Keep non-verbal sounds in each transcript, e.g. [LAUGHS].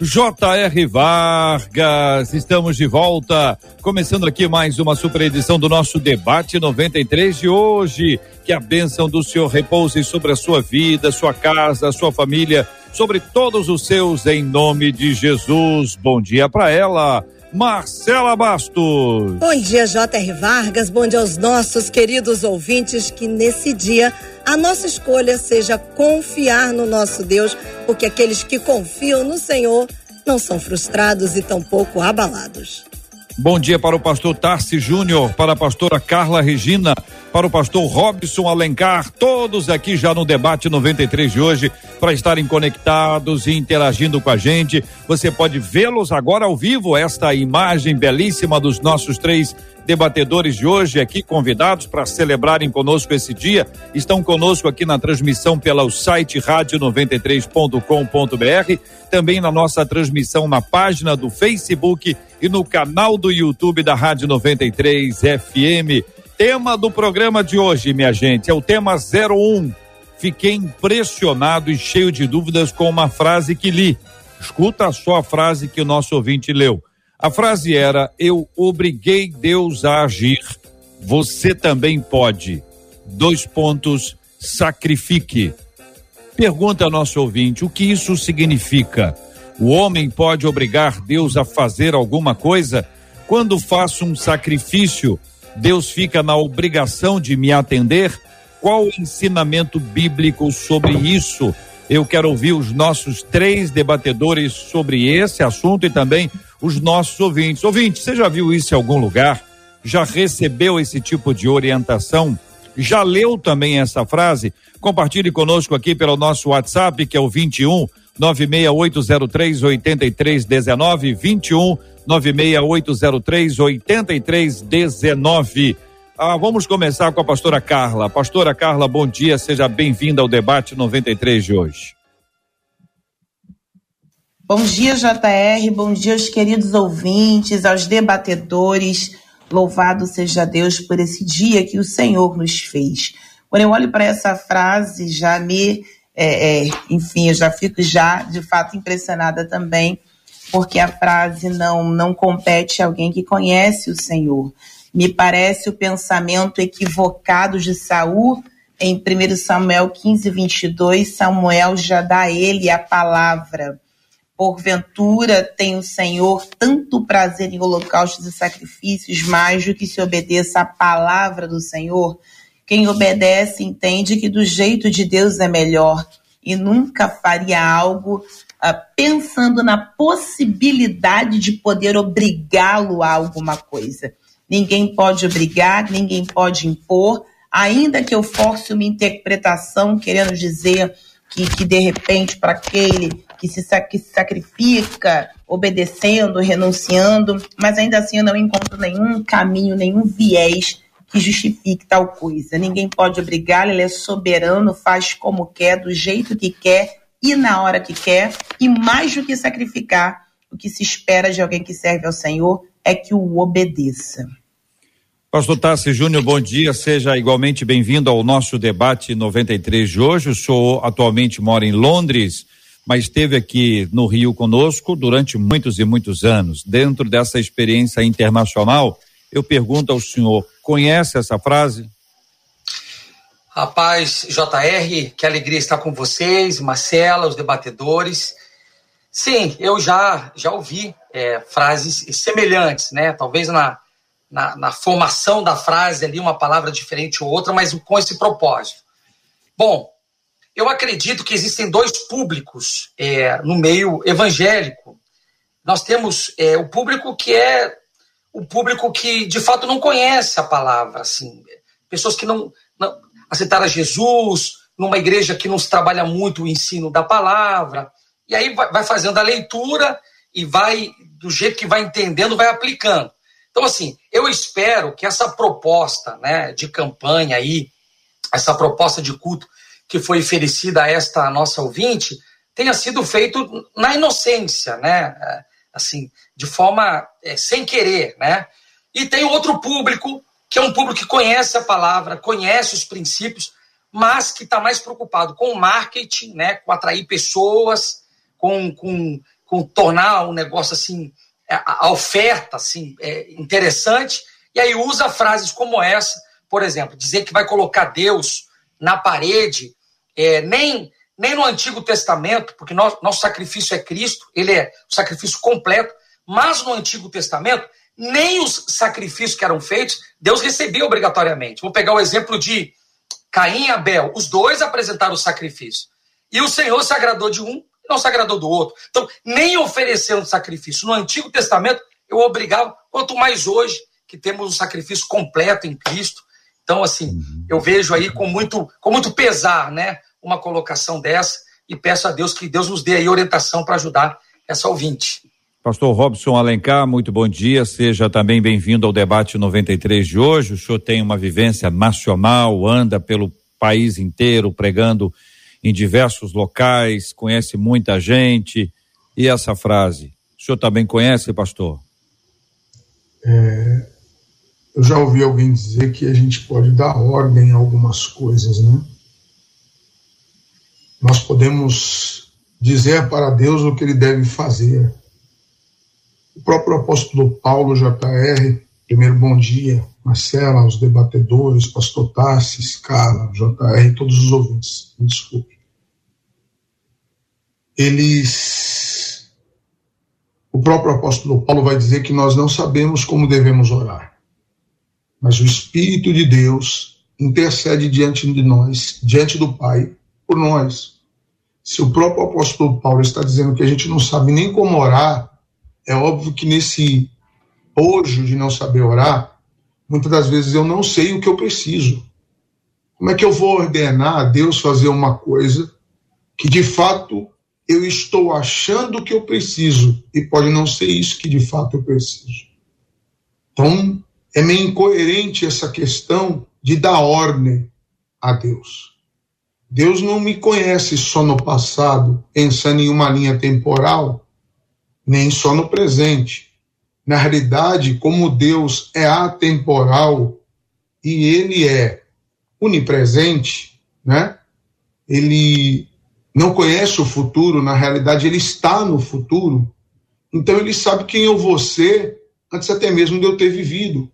J.R. Vargas, estamos de volta, começando aqui mais uma super edição do nosso debate 93 de hoje. Que a bênção do Senhor repouse sobre a sua vida, sua casa, sua família, sobre todos os seus, em nome de Jesus. Bom dia para ela. Marcela Bastos. Bom dia, J.R. Vargas. Bom dia aos nossos queridos ouvintes. Que nesse dia a nossa escolha seja confiar no nosso Deus, porque aqueles que confiam no Senhor não são frustrados e tampouco abalados. Bom dia para o pastor Tarci Júnior, para a pastora Carla Regina, para o pastor Robson Alencar, todos aqui já no debate 93 de hoje, para estarem conectados e interagindo com a gente. Você pode vê-los agora ao vivo, esta imagem belíssima dos nossos três debatedores de hoje aqui convidados para celebrarem conosco esse dia. Estão conosco aqui na transmissão pelo site rádio93.com.br, também na nossa transmissão na página do Facebook e no canal do YouTube da Rádio 93 FM. Tema do programa de hoje, minha gente, é o tema 01. Fiquei impressionado e cheio de dúvidas com uma frase que li. Escuta só a frase que o nosso ouvinte leu. A frase era: Eu obriguei Deus a agir. Você também pode. Dois pontos. Sacrifique. Pergunta ao nosso ouvinte: o que isso significa? O homem pode obrigar Deus a fazer alguma coisa? Quando faço um sacrifício, Deus fica na obrigação de me atender? Qual o ensinamento bíblico sobre isso? Eu quero ouvir os nossos três debatedores sobre esse assunto e também os nossos ouvintes. Ouvinte, você já viu isso em algum lugar? Já recebeu esse tipo de orientação? Já leu também essa frase? Compartilhe conosco aqui pelo nosso WhatsApp, que é o 21 96803 8319 21 96803 8319. Ah, vamos começar com a pastora Carla. Pastora Carla, bom dia, seja bem-vinda ao debate 93 de hoje. Bom dia, JR. Bom dia aos queridos ouvintes, aos debatedores. Louvado seja Deus por esse dia que o Senhor nos fez. Quando eu olho para essa frase, já me. É, é, enfim, eu já fico já de fato impressionada também, porque a frase não, não compete a alguém que conhece o Senhor. Me parece o pensamento equivocado de Saul em 1 Samuel 15, 22. Samuel já dá a ele a palavra Porventura tem o Senhor tanto prazer em holocaustos e sacrifícios, mais do que se obedeça à palavra do Senhor. Quem obedece entende que do jeito de Deus é melhor e nunca faria algo uh, pensando na possibilidade de poder obrigá-lo a alguma coisa. Ninguém pode obrigar, ninguém pode impor, ainda que eu force uma interpretação querendo dizer que, que de repente, para aquele que se, que se sacrifica, obedecendo, renunciando, mas ainda assim eu não encontro nenhum caminho, nenhum viés que justifique tal coisa. Ninguém pode obrigar, ele é soberano, faz como quer, do jeito que quer e na hora que quer, e mais do que sacrificar, o que se espera de alguém que serve ao Senhor é que o obedeça. Pastor Tassi Júnior, bom dia, seja igualmente bem-vindo ao nosso debate 93 de hoje. Eu sou atualmente moro em Londres, mas esteve aqui no Rio conosco durante muitos e muitos anos. Dentro dessa experiência internacional, eu pergunto ao senhor: conhece essa frase? Rapaz, JR, que alegria estar com vocês, Marcela, os debatedores. Sim, eu já, já ouvi é, frases semelhantes, né? Talvez na, na, na, formação da frase ali, uma palavra diferente ou outra, mas com esse propósito. Bom, eu acredito que existem dois públicos é, no meio evangélico. Nós temos é, o público que é o público que de fato não conhece a palavra, assim, pessoas que não, não aceitaram Jesus numa igreja que não se trabalha muito o ensino da palavra, e aí vai, vai fazendo a leitura e vai, do jeito que vai entendendo, vai aplicando. Então, assim, eu espero que essa proposta né, de campanha aí, essa proposta de culto que foi oferecida a esta nossa ouvinte, tenha sido feito na inocência, né? Assim, de forma é, sem querer, né? E tem outro público, que é um público que conhece a palavra, conhece os princípios, mas que está mais preocupado com o marketing, né? Com atrair pessoas, com, com, com tornar um negócio assim, a, oferta assim, é, interessante, e aí usa frases como essa, por exemplo, dizer que vai colocar Deus na parede, é, nem, nem no Antigo Testamento, porque nosso, nosso sacrifício é Cristo, ele é o sacrifício completo, mas no Antigo Testamento, nem os sacrifícios que eram feitos, Deus recebia obrigatoriamente. Vou pegar o exemplo de Caim e Abel, os dois apresentaram o sacrifício. E o Senhor se agradou de um e não se agradou do outro. Então, nem oferecendo sacrifício no Antigo Testamento, eu obrigava, quanto mais hoje, que temos um sacrifício completo em Cristo, então, assim, uhum. eu vejo aí com muito, com muito pesar, né, uma colocação dessa e peço a Deus que Deus nos dê aí orientação para ajudar essa ouvinte. Pastor Robson Alencar, muito bom dia, seja também bem-vindo ao debate 93 de hoje. O senhor tem uma vivência nacional, anda pelo país inteiro pregando em diversos locais, conhece muita gente. E essa frase, o senhor também conhece, pastor? É, eu já ouvi alguém dizer que a gente pode dar ordem a algumas coisas, né? Nós podemos dizer para Deus o que ele deve fazer. O próprio apóstolo Paulo JR, primeiro bom dia, Marcela, os debatedores, pastor Tassi, Carla, JR, todos os ouvintes, me desculpe. Eles. O próprio apóstolo Paulo vai dizer que nós não sabemos como devemos orar mas o Espírito de Deus intercede diante de nós, diante do Pai, por nós. Se o próprio apóstolo Paulo está dizendo que a gente não sabe nem como orar, é óbvio que nesse bojo de não saber orar, muitas das vezes eu não sei o que eu preciso. Como é que eu vou ordenar a Deus fazer uma coisa que de fato eu estou achando que eu preciso e pode não ser isso que de fato eu preciso? Então, é meio incoerente essa questão de dar ordem a Deus. Deus não me conhece só no passado, pensando em uma linha temporal, nem só no presente. Na realidade, como Deus é atemporal e ele é onipresente, né? Ele não conhece o futuro, na realidade ele está no futuro. Então ele sabe quem eu vou ser antes até mesmo de eu ter vivido.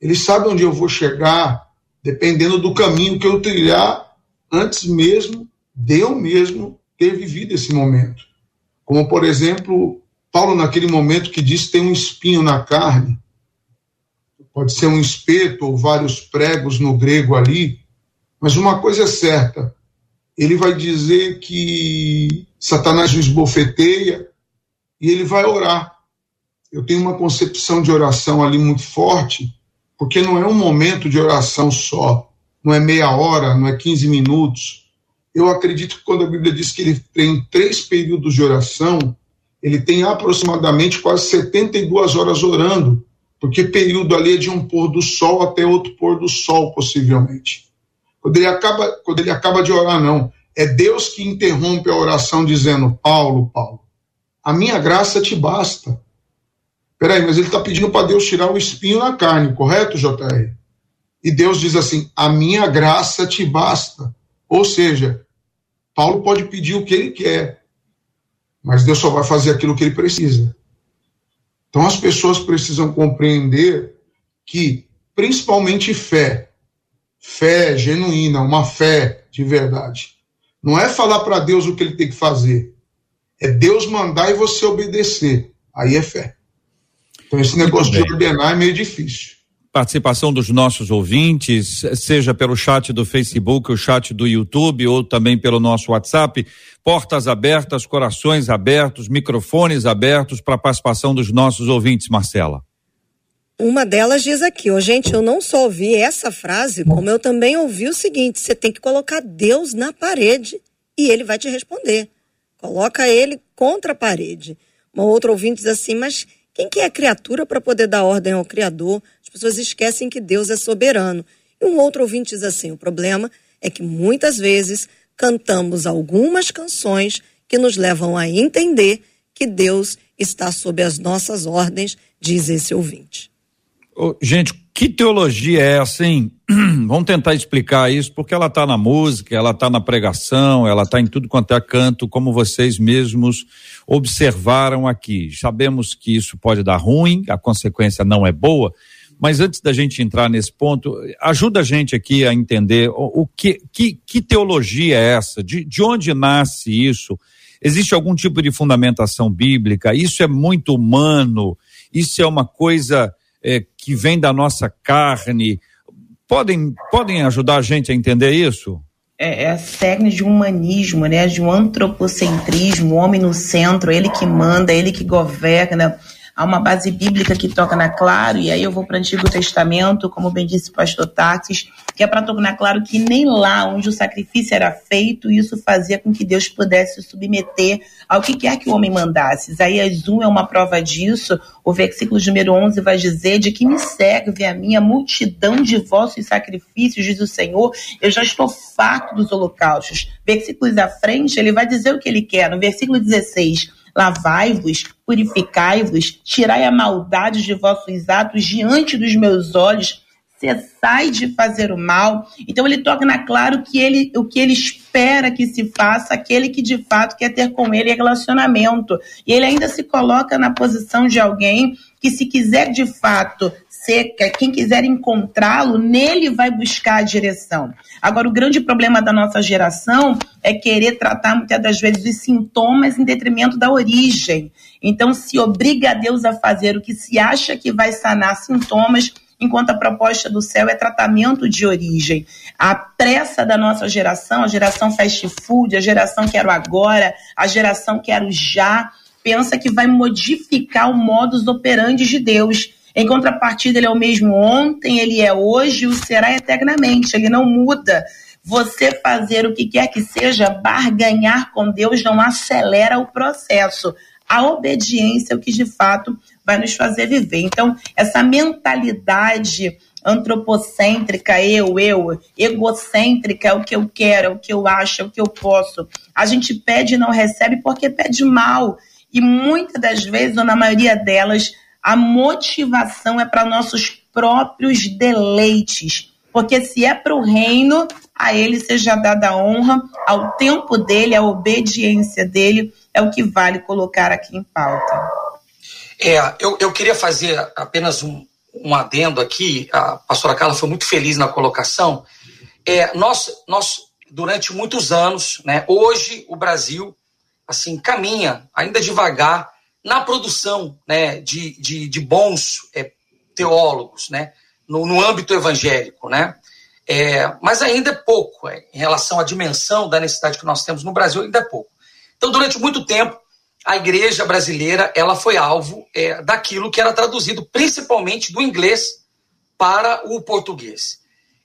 Ele sabe onde eu vou chegar, dependendo do caminho que eu trilhar, antes mesmo de eu mesmo ter vivido esse momento. Como, por exemplo, Paulo, naquele momento que diz tem um espinho na carne, pode ser um espeto ou vários pregos no grego ali, mas uma coisa é certa, ele vai dizer que Satanás o esbofeteia e ele vai orar. Eu tenho uma concepção de oração ali muito forte, porque não é um momento de oração só, não é meia hora, não é 15 minutos. Eu acredito que quando a Bíblia diz que ele tem três períodos de oração, ele tem aproximadamente quase 72 horas orando, porque período ali é de um pôr do sol até outro pôr do sol, possivelmente. Quando ele acaba, quando ele acaba de orar, não. É Deus que interrompe a oração dizendo: Paulo, Paulo, a minha graça te basta. Peraí, mas ele está pedindo para Deus tirar o espinho na carne, correto, JR? E Deus diz assim: a minha graça te basta. Ou seja, Paulo pode pedir o que ele quer, mas Deus só vai fazer aquilo que ele precisa. Então as pessoas precisam compreender que, principalmente fé, fé genuína, uma fé de verdade, não é falar para Deus o que ele tem que fazer, é Deus mandar e você obedecer. Aí é fé. Então, esse negócio de ordenar é meio difícil. Participação dos nossos ouvintes, seja pelo chat do Facebook, o chat do YouTube ou também pelo nosso WhatsApp. Portas abertas, corações abertos, microfones abertos para a participação dos nossos ouvintes, Marcela. Uma delas diz aqui, oh, gente, eu não só ouvi essa frase, como eu também ouvi o seguinte: você tem que colocar Deus na parede e ele vai te responder. Coloca ele contra a parede. Uma outra ouvinte diz assim, mas quem que é criatura para poder dar ordem ao Criador? As pessoas esquecem que Deus é soberano. E um outro ouvinte diz assim, o problema é que muitas vezes cantamos algumas canções que nos levam a entender que Deus está sob as nossas ordens, diz esse ouvinte. Oh, gente, que teologia é essa, hein? [CLEARS THROAT] Vamos tentar explicar isso, porque ela está na música, ela está na pregação, ela está em tudo quanto é canto, como vocês mesmos observaram aqui. Sabemos que isso pode dar ruim, a consequência não é boa, mas antes da gente entrar nesse ponto, ajuda a gente aqui a entender o, o que, que, que, teologia é essa? De, de onde nasce isso? Existe algum tipo de fundamentação bíblica? Isso é muito humano? Isso é uma coisa é, que vem da nossa carne. Podem, podem ajudar a gente a entender isso? É, é técnica de humanismo, né? De um antropocentrismo, o homem no centro, ele que manda, ele que governa há uma base bíblica que toca na claro, e aí eu vou para o Antigo Testamento, como bem disse o pastor Táxis, que é para tornar claro que nem lá onde o sacrifício era feito, isso fazia com que Deus pudesse se submeter ao que quer que o homem mandasse. Isaías 1 é uma prova disso, o versículo número 11 vai dizer: De que me serve a minha multidão de vossos sacrifícios, diz o Senhor, eu já estou farto dos holocaustos. Versículos à frente, ele vai dizer o que ele quer. No versículo 16, Lavai-vos, purificai-vos, tirai a maldade de vossos atos diante dos meus olhos, cessai de fazer o mal. Então ele torna claro que ele, o que ele espera que se faça, aquele que de fato quer ter com ele relacionamento. E ele ainda se coloca na posição de alguém que se quiser de fato seca, quem quiser encontrá-lo, nele vai buscar a direção. Agora, o grande problema da nossa geração é querer tratar muitas das vezes os sintomas em detrimento da origem. Então, se obriga a Deus a fazer o que se acha que vai sanar sintomas, enquanto a proposta do céu é tratamento de origem. A pressa da nossa geração, a geração fast food, a geração quero agora, a geração quero já, pensa que vai modificar o modus operandi de Deus. Em contrapartida, ele é o mesmo ontem, ele é hoje e o será eternamente, ele não muda. Você fazer o que quer que seja, barganhar com Deus não acelera o processo. A obediência é o que de fato vai nos fazer viver. Então, essa mentalidade antropocêntrica, eu, eu, egocêntrica, é o que eu quero, é o que eu acho, é o que eu posso. A gente pede e não recebe porque pede mal. E muitas das vezes, ou na maioria delas, a motivação é para nossos próprios deleites. Porque se é para o reino, a ele seja dada a honra, ao tempo dele, a obediência dele, é o que vale colocar aqui em pauta. É, eu, eu queria fazer apenas um, um adendo aqui. A pastora Carla foi muito feliz na colocação. É, nós, nós, durante muitos anos, né, hoje o Brasil assim caminha, ainda devagar, na produção né, de, de, de bons é, teólogos, né, no, no, âmbito evangélico, né, é, mas ainda é pouco é, em relação à dimensão da necessidade que nós temos no Brasil, ainda é pouco. Então, durante muito tempo, a igreja brasileira ela foi alvo é, daquilo que era traduzido principalmente do inglês para o português.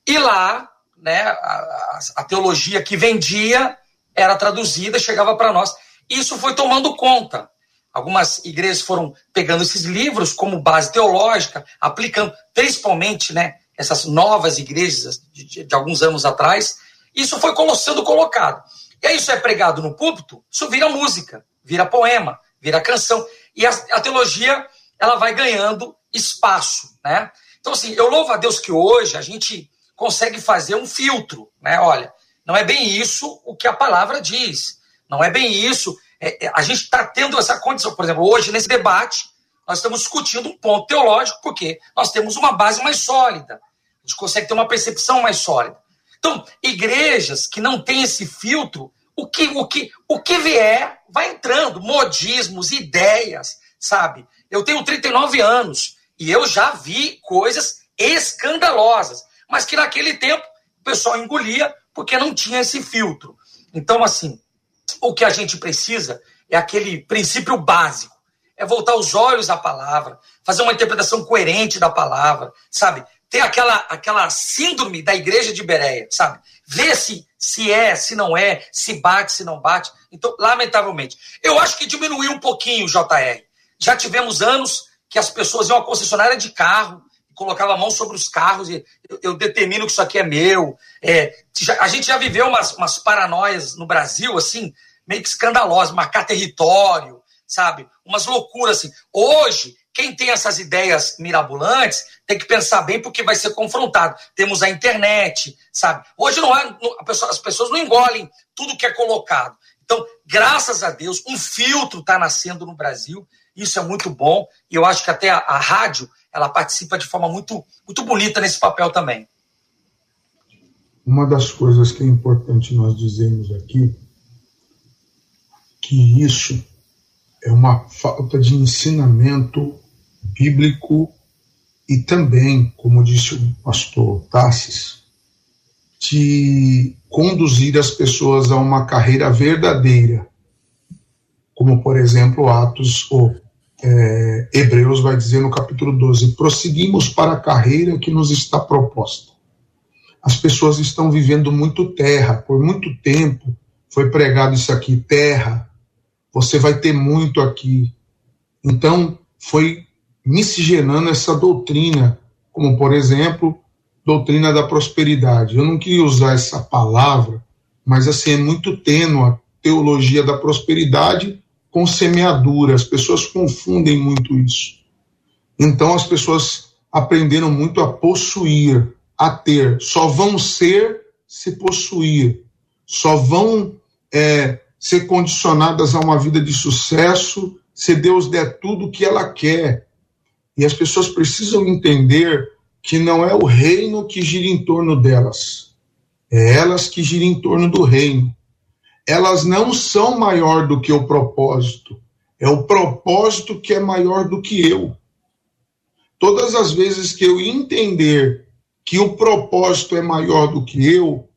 E lá, né, a, a teologia que vendia era traduzida, chegava para nós. Isso foi tomando conta Algumas igrejas foram pegando esses livros como base teológica, aplicando, principalmente, né, essas novas igrejas de, de, de alguns anos atrás. Isso foi sendo colocado. E aí isso é pregado no púlpito, isso vira música, vira poema, vira canção. E a, a teologia, ela vai ganhando espaço, né? Então, assim, eu louvo a Deus que hoje a gente consegue fazer um filtro, né? Olha, não é bem isso o que a palavra diz. Não é bem isso é, é, a gente está tendo essa condição. Por exemplo, hoje, nesse debate, nós estamos discutindo um ponto teológico, porque nós temos uma base mais sólida. A gente consegue ter uma percepção mais sólida. Então, igrejas que não têm esse filtro, o que, o que, o que vier vai entrando, modismos, ideias, sabe? Eu tenho 39 anos e eu já vi coisas escandalosas, mas que naquele tempo o pessoal engolia porque não tinha esse filtro. Então, assim, o que a gente precisa é aquele princípio básico. É voltar os olhos à palavra, fazer uma interpretação coerente da palavra, sabe? tem aquela, aquela síndrome da igreja de Bereia, sabe? Vê se, se é, se não é, se bate, se não bate. Então, lamentavelmente. Eu acho que diminuiu um pouquinho o JR. Já tivemos anos que as pessoas iam à concessionária de carro, colocava a mão sobre os carros e eu, eu determino que isso aqui é meu. É, já, a gente já viveu umas, umas paranoias no Brasil, assim, meio que escandalosas, marcar território, sabe? Umas loucuras assim. Hoje, quem tem essas ideias mirabolantes tem que pensar bem porque vai ser confrontado. Temos a internet, sabe? Hoje não é, pessoa, as pessoas não engolem tudo que é colocado. Então, graças a Deus, um filtro está nascendo no Brasil. Isso é muito bom. E eu acho que até a, a rádio ela participa de forma muito, muito bonita nesse papel também. Uma das coisas que é importante nós dizermos aqui que isso é uma falta de ensinamento bíblico e também, como disse o pastor Tassis, de conduzir as pessoas a uma carreira verdadeira, como por exemplo Atos ou é, Hebreus vai dizer no capítulo 12: prosseguimos para a carreira que nos está proposta. As pessoas estão vivendo muito terra, por muito tempo foi pregado isso aqui: terra, você vai ter muito aqui. Então, foi miscigenando essa doutrina, como por exemplo, doutrina da prosperidade. Eu não queria usar essa palavra, mas assim, é muito tênue a teologia da prosperidade com semeadura. As pessoas confundem muito isso. Então as pessoas aprenderam muito a possuir, a ter. Só vão ser se possuir. Só vão é, ser condicionadas a uma vida de sucesso se Deus der tudo o que ela quer. E as pessoas precisam entender que não é o reino que gira em torno delas, é elas que giram em torno do reino elas não são maior do que o propósito. É o propósito que é maior do que eu. Todas as vezes que eu entender que o propósito é maior do que eu,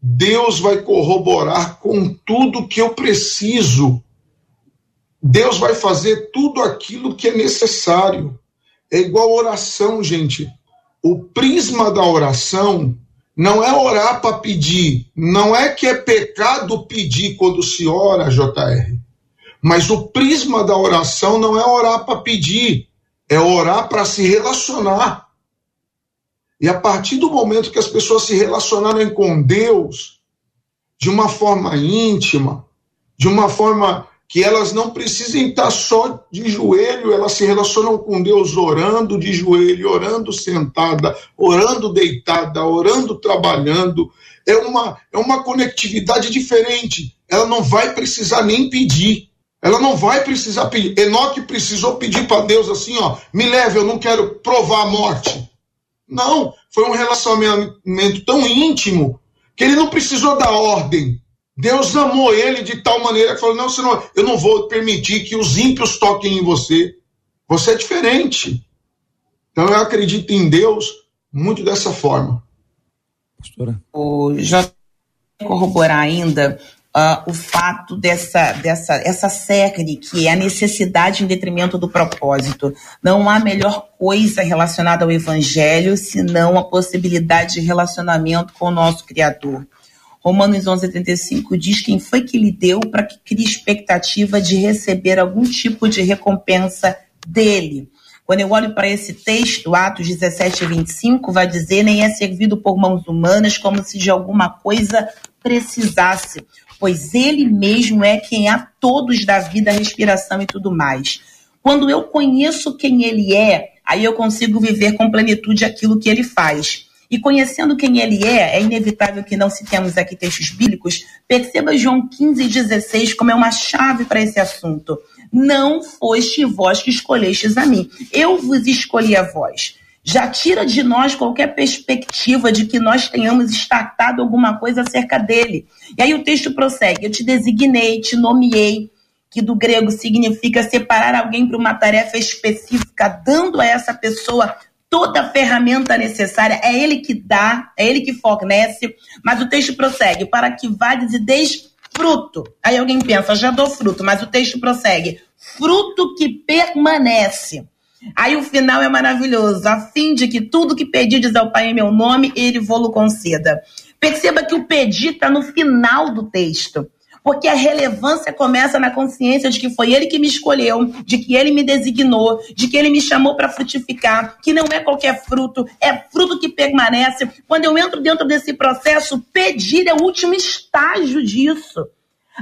Deus vai corroborar com tudo que eu preciso. Deus vai fazer tudo aquilo que é necessário. É igual oração, gente. O prisma da oração não é orar para pedir. Não é que é pecado pedir quando se ora, JR. Mas o prisma da oração não é orar para pedir, é orar para se relacionar. E a partir do momento que as pessoas se relacionarem com Deus de uma forma íntima, de uma forma que elas não precisem estar só de joelho, elas se relacionam com Deus orando de joelho, orando sentada, orando deitada, orando trabalhando. É uma, é uma conectividade diferente. Ela não vai precisar nem pedir. Ela não vai precisar pedir. Enoque precisou pedir para Deus assim, ó, me leve, eu não quero provar a morte. Não, foi um relacionamento tão íntimo que ele não precisou dar ordem. Deus amou ele de tal maneira que falou: não, senão eu não vou permitir que os ímpios toquem em você. Você é diferente. Então eu acredito em Deus muito dessa forma. Pastora. O já corroborar ainda uh, o fato dessa, dessa essa série que é a necessidade em detrimento do propósito. Não há melhor coisa relacionada ao evangelho senão a possibilidade de relacionamento com o nosso Criador. Romanos 11:35 diz quem foi que lhe deu para que crie expectativa de receber algum tipo de recompensa dele. Quando eu olho para esse texto, Atos 17 25, vai dizer: nem é servido por mãos humanas como se de alguma coisa precisasse, pois ele mesmo é quem a todos dá vida, respiração e tudo mais. Quando eu conheço quem ele é, aí eu consigo viver com plenitude aquilo que ele faz. E conhecendo quem ele é, é inevitável que não citemos aqui textos bíblicos, perceba João 15 e 16 como é uma chave para esse assunto. Não foste vós que escolhestes a mim, eu vos escolhi a vós. Já tira de nós qualquer perspectiva de que nós tenhamos estatado alguma coisa acerca dele. E aí o texto prossegue: Eu te designei, te nomeei, que do grego significa separar alguém para uma tarefa específica, dando a essa pessoa toda a ferramenta necessária, é ele que dá, é ele que fornece, mas o texto prossegue, para que vades e deis fruto. Aí alguém pensa, já dou fruto, mas o texto prossegue, fruto que permanece. Aí o final é maravilhoso, a fim de que tudo que pedides ao Pai em meu nome, ele vou-lo conceda. Perceba que o pedir está no final do texto porque a relevância começa na consciência de que foi ele que me escolheu, de que ele me designou, de que ele me chamou para frutificar, que não é qualquer fruto, é fruto que permanece. Quando eu entro dentro desse processo, pedir é o último estágio disso.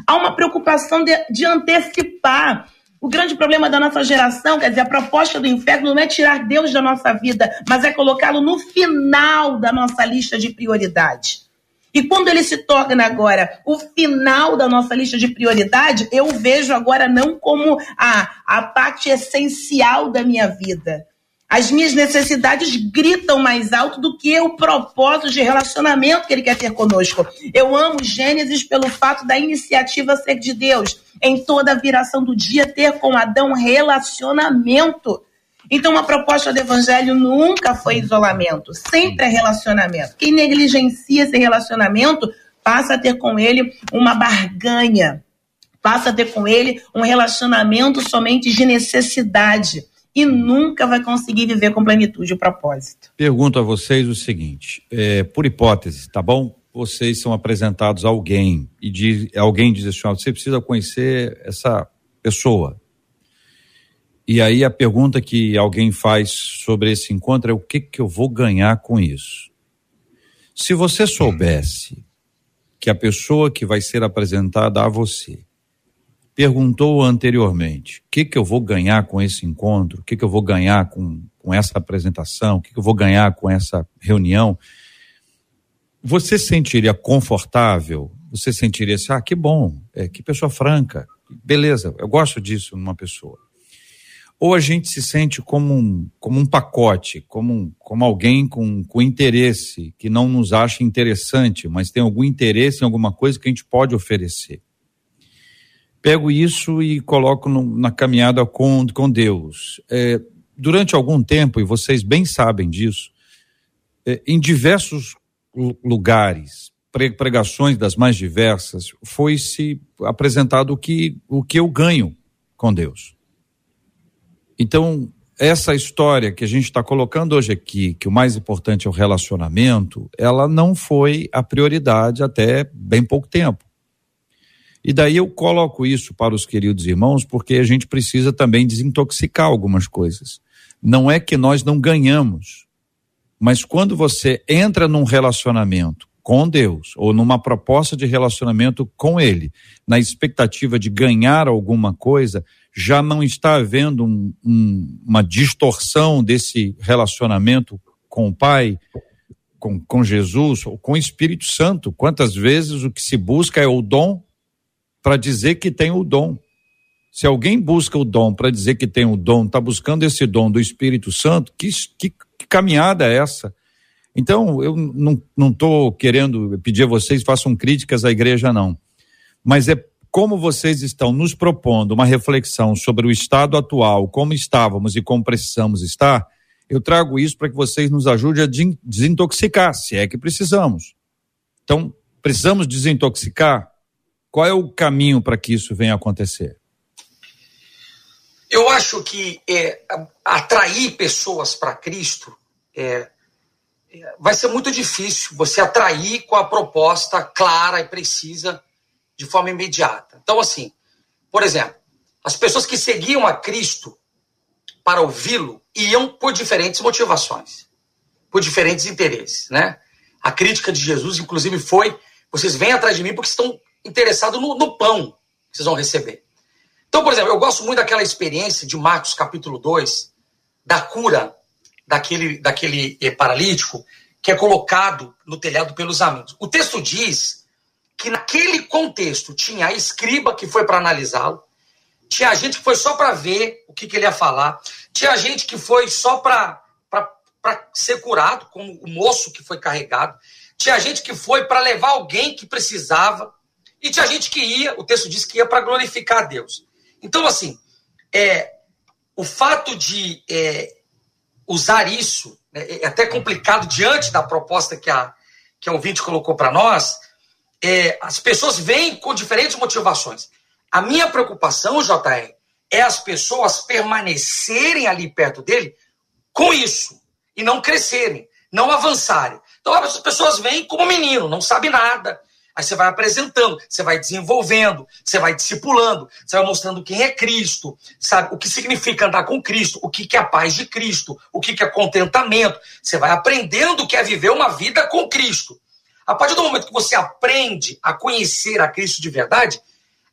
Há uma preocupação de, de antecipar. O grande problema da nossa geração, quer dizer, a proposta do inferno não é tirar Deus da nossa vida, mas é colocá-lo no final da nossa lista de prioridades. E quando ele se torna agora o final da nossa lista de prioridade, eu vejo agora não como a, a parte essencial da minha vida. As minhas necessidades gritam mais alto do que o propósito de relacionamento que ele quer ter conosco. Eu amo Gênesis pelo fato da iniciativa ser de Deus. Em toda a viração do dia, ter com Adão relacionamento. Então, a proposta do evangelho nunca foi isolamento, sempre é relacionamento. Quem negligencia esse relacionamento passa a ter com ele uma barganha, passa a ter com ele um relacionamento somente de necessidade e nunca vai conseguir viver com plenitude o propósito. Pergunto a vocês o seguinte: é, por hipótese, tá bom? Vocês são apresentados a alguém e diz, alguém diz assim: você precisa conhecer essa pessoa, e aí a pergunta que alguém faz sobre esse encontro é o que, que eu vou ganhar com isso? Se você soubesse que a pessoa que vai ser apresentada a você perguntou anteriormente o que, que eu vou ganhar com esse encontro, o que, que eu vou ganhar com, com essa apresentação, o que, que eu vou ganhar com essa reunião, você sentiria confortável? Você sentiria assim, ah, que bom, é, que pessoa franca, beleza, eu gosto disso numa pessoa ou a gente se sente como um, como um pacote, como, um, como alguém com, com interesse, que não nos acha interessante, mas tem algum interesse em alguma coisa que a gente pode oferecer. Pego isso e coloco no, na caminhada com, com Deus. É, durante algum tempo, e vocês bem sabem disso, é, em diversos lugares, pregações das mais diversas, foi-se apresentado o que, o que eu ganho com Deus então, essa história que a gente está colocando hoje aqui, que o mais importante é o relacionamento, ela não foi a prioridade até bem pouco tempo. E daí eu coloco isso para os queridos irmãos, porque a gente precisa também desintoxicar algumas coisas. Não é que nós não ganhamos, mas quando você entra num relacionamento com Deus ou numa proposta de relacionamento com Ele, na expectativa de ganhar alguma coisa, já não está havendo um, um, uma distorção desse relacionamento com o Pai, com, com Jesus ou com o Espírito Santo. Quantas vezes o que se busca é o dom para dizer que tem o dom. Se alguém busca o dom para dizer que tem o dom, está buscando esse dom do Espírito Santo, que, que, que caminhada é essa? Então, eu não estou querendo pedir a vocês façam críticas à igreja, não. Mas é como vocês estão nos propondo uma reflexão sobre o estado atual, como estávamos e como precisamos estar, eu trago isso para que vocês nos ajudem a desintoxicar, se é que precisamos. Então, precisamos desintoxicar? Qual é o caminho para que isso venha a acontecer? Eu acho que é, atrair pessoas para Cristo é, é, vai ser muito difícil. Você atrair com a proposta clara e precisa de forma imediata. Então, assim, por exemplo, as pessoas que seguiam a Cristo para ouvi-lo iam por diferentes motivações, por diferentes interesses, né? A crítica de Jesus, inclusive, foi: vocês vêm atrás de mim porque estão interessados no, no pão que vocês vão receber. Então, por exemplo, eu gosto muito daquela experiência de Marcos capítulo 2, da cura daquele, daquele paralítico que é colocado no telhado pelos amigos. O texto diz que naquele contexto tinha a escriba que foi para analisá-lo, tinha gente que foi só para ver o que, que, ele ia falar, tinha gente que foi só para ser curado, como o moço que foi carregado, tinha gente que foi para levar alguém que precisava, e tinha gente que ia, o texto diz que ia para glorificar a Deus. Então, assim, é, o fato de é, usar isso né, é até complicado diante da proposta que a, que a ouvinte colocou para nós, é, as pessoas vêm com diferentes motivações. A minha preocupação, JR, é as pessoas permanecerem ali perto dele com isso e não crescerem, não avançarem. Então as pessoas vêm como menino, não sabe nada. Aí você vai apresentando, você vai desenvolvendo, você vai discipulando, você vai mostrando quem é Cristo, sabe? O que significa andar com Cristo, o que é a paz de Cristo, o que é contentamento. Você vai aprendendo o que é viver uma vida com Cristo. A partir do momento que você aprende a conhecer a Cristo de verdade,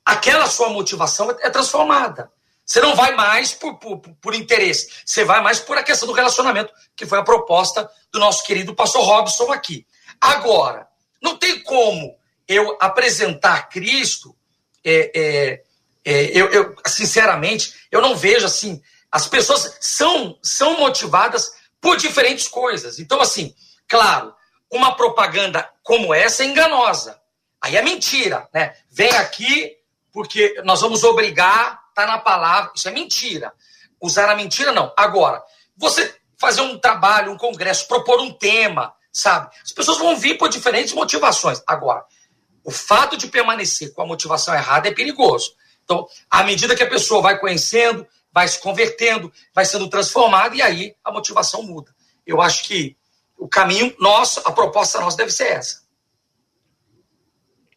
aquela sua motivação é transformada. Você não vai mais por, por, por, interesse, você vai mais por a questão do relacionamento, que foi a proposta do nosso querido pastor Robson aqui. Agora, não tem como eu apresentar Cristo, é, é, é, eu, eu, sinceramente, eu não vejo assim. As pessoas são, são motivadas por diferentes coisas. Então, assim, claro, uma propaganda como essa é enganosa. Aí é mentira, né? Vem aqui porque nós vamos obrigar Está na palavra. Isso é mentira. Usar a mentira, não. Agora, você fazer um trabalho, um congresso, propor um tema, sabe? As pessoas vão vir por diferentes motivações. Agora, o fato de permanecer com a motivação errada é perigoso. Então, à medida que a pessoa vai conhecendo, vai se convertendo, vai sendo transformada, e aí a motivação muda. Eu acho que o caminho nosso, a proposta nossa deve ser essa.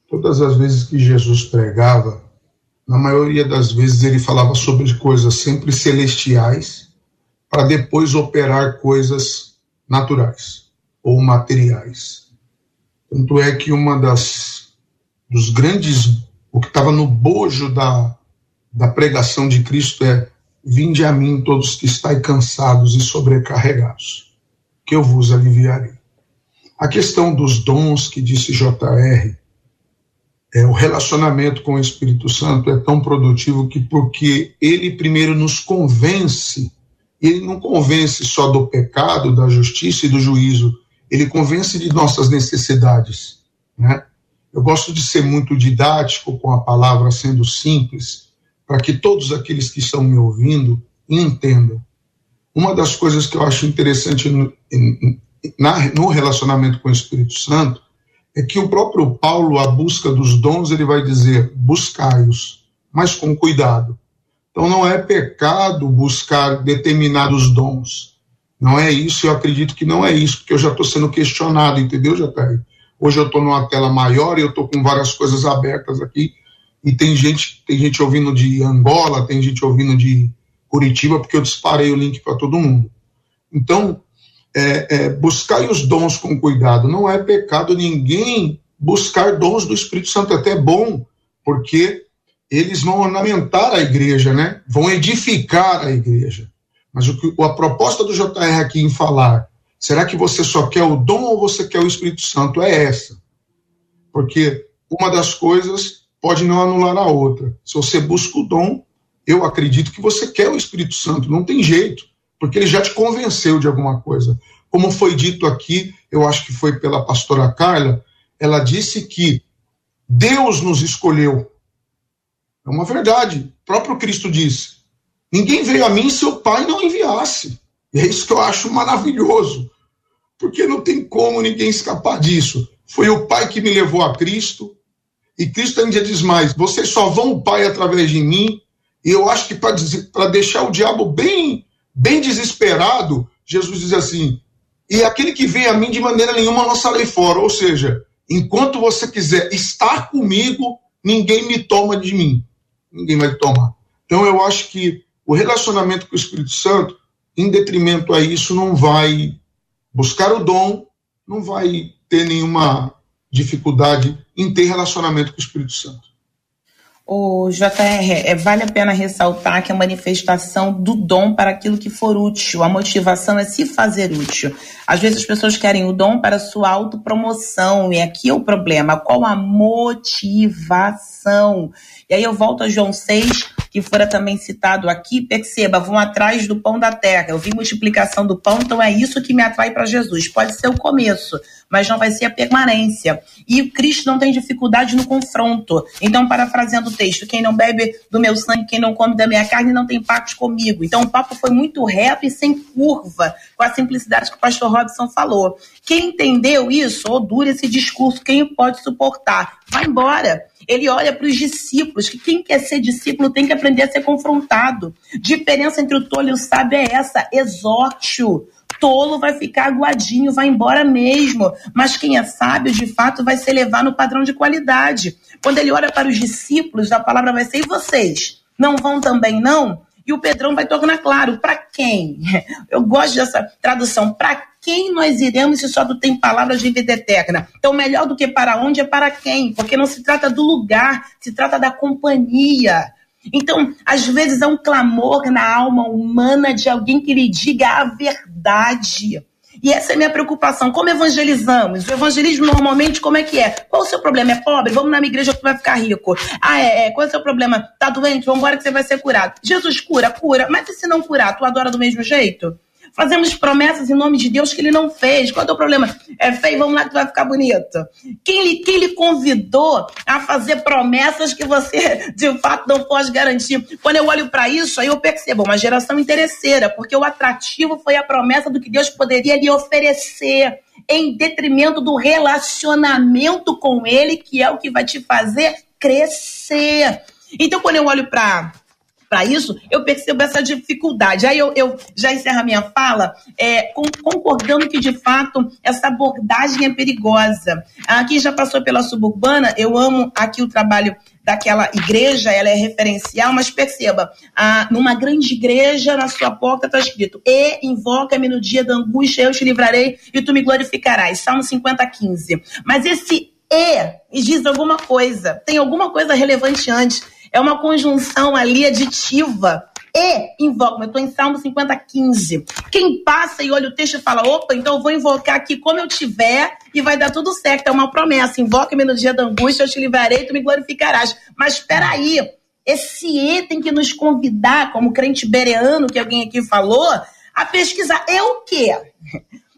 Todas as vezes que Jesus pregava, na maioria das vezes ele falava sobre coisas sempre celestiais, para depois operar coisas naturais ou materiais. Tanto é que uma das dos grandes o que estava no bojo da, da pregação de Cristo é Vinde a mim todos que estáis cansados e sobrecarregados, que eu vos aliviarei. A questão dos dons que disse JR é, o relacionamento com o Espírito Santo é tão produtivo que porque ele primeiro nos convence, ele não convence só do pecado, da justiça e do juízo, ele convence de nossas necessidades, né? Eu gosto de ser muito didático com a palavra, sendo simples, para que todos aqueles que estão me ouvindo entendam. Uma das coisas que eu acho interessante no, no relacionamento com o Espírito Santo é que o próprio Paulo, a busca dos dons, ele vai dizer: buscai-os, mas com cuidado. Então não é pecado buscar determinados dons. Não é isso, eu acredito que não é isso, porque eu já estou sendo questionado, entendeu, Jair? Hoje eu estou numa tela maior e eu estou com várias coisas abertas aqui, e tem gente, tem gente ouvindo de Angola, tem gente ouvindo de Curitiba, porque eu disparei o link para todo mundo. Então, é, é, buscai os dons com cuidado. Não é pecado ninguém buscar dons do Espírito Santo, é até bom, porque eles vão ornamentar a igreja, né? Vão edificar a igreja. Mas o que, a proposta do JR aqui em falar, será que você só quer o dom ou você quer o Espírito Santo? É essa. Porque uma das coisas pode não anular a outra. Se você busca o dom, eu acredito que você quer o Espírito Santo, não tem jeito porque ele já te convenceu de alguma coisa. Como foi dito aqui, eu acho que foi pela pastora Carla, ela disse que Deus nos escolheu. É uma verdade. O próprio Cristo disse: Ninguém veio a mim se o Pai não enviasse. E é isso que eu acho maravilhoso, porque não tem como ninguém escapar disso. Foi o Pai que me levou a Cristo, e Cristo ainda diz mais: vocês só vão o Pai através de mim. E eu acho que para deixar o diabo bem bem desesperado, Jesus diz assim: e aquele que vem a mim de maneira nenhuma lançarei fora. Ou seja, enquanto você quiser estar comigo, ninguém me toma de mim. Ninguém vai tomar. Então eu acho que o relacionamento com o Espírito Santo, em detrimento a isso, não vai buscar o dom, não vai ter nenhuma dificuldade em ter relacionamento com o Espírito Santo. O JR, é, vale a pena ressaltar que a manifestação do dom para aquilo que for útil, a motivação é se fazer útil. Às vezes as pessoas querem o dom para sua autopromoção, e aqui é o problema, qual a motivação? E aí eu volto a João 6, que fora também citado aqui, perceba, vão atrás do pão da terra. Eu vi multiplicação do pão, então é isso que me atrai para Jesus. Pode ser o começo, mas não vai ser a permanência. E Cristo não tem dificuldade no confronto. Então, parafraseando o texto, quem não bebe do meu sangue, quem não come da minha carne, não tem pacto comigo. Então, o papo foi muito reto e sem curva, com a simplicidade que o pastor Robson falou. Quem entendeu isso, ou dura esse discurso, quem pode suportar? Vai embora. Ele olha para os discípulos, que quem quer ser discípulo tem que aprender a ser confrontado. Diferença entre o tolo e o sábio é essa: exorte-o tolo vai ficar aguadinho, vai embora mesmo. Mas quem é sábio, de fato, vai se elevar no padrão de qualidade. Quando ele olha para os discípulos, a palavra vai ser: e vocês? Não vão também, não? E o Pedrão vai tornar claro: para quem? [LAUGHS] Eu gosto dessa tradução: para quem nós iremos se só tu tem palavras de vida eterna? Então, melhor do que para onde é para quem, porque não se trata do lugar, se trata da companhia. Então, às vezes há um clamor na alma humana de alguém que lhe diga a verdade. E essa é a minha preocupação. Como evangelizamos? O evangelismo normalmente, como é que é? Qual o seu problema? É pobre? Vamos na minha igreja que tu vai ficar rico. Ah, é, é. Qual é o seu problema? Tá doente? Vamos embora que você vai ser curado. Jesus cura, cura. Mas e se não curar, tu adora do mesmo jeito? Fazemos promessas em nome de Deus que ele não fez. Qual é o problema? É feio, vamos lá que vai ficar bonito. Quem lhe, quem lhe convidou a fazer promessas que você de fato não pode garantir? Quando eu olho para isso, aí eu percebo uma geração interesseira, porque o atrativo foi a promessa do que Deus poderia lhe oferecer em detrimento do relacionamento com ele, que é o que vai te fazer crescer. Então, quando eu olho para para isso, eu percebo essa dificuldade. Aí eu, eu já encerro a minha fala é, com, concordando que, de fato, essa abordagem é perigosa. Aqui já passou pela suburbana, eu amo aqui o trabalho daquela igreja, ela é referencial, mas perceba, ah, numa grande igreja, na sua porta está escrito, e invoca-me no dia da angústia, eu te livrarei e tu me glorificarás. Salmo 50, 15. Mas esse e diz alguma coisa, tem alguma coisa relevante antes. É uma conjunção ali aditiva. E invoca, eu estou em Salmo 50, 15. Quem passa e olha o texto e fala, opa, então eu vou invocar aqui como eu tiver e vai dar tudo certo. É uma promessa. Invoca-me no dia da angústia, eu te livrarei, tu me glorificarás. Mas espera aí, esse E tem que nos convidar, como crente bereano que alguém aqui falou, a pesquisar. É o quê?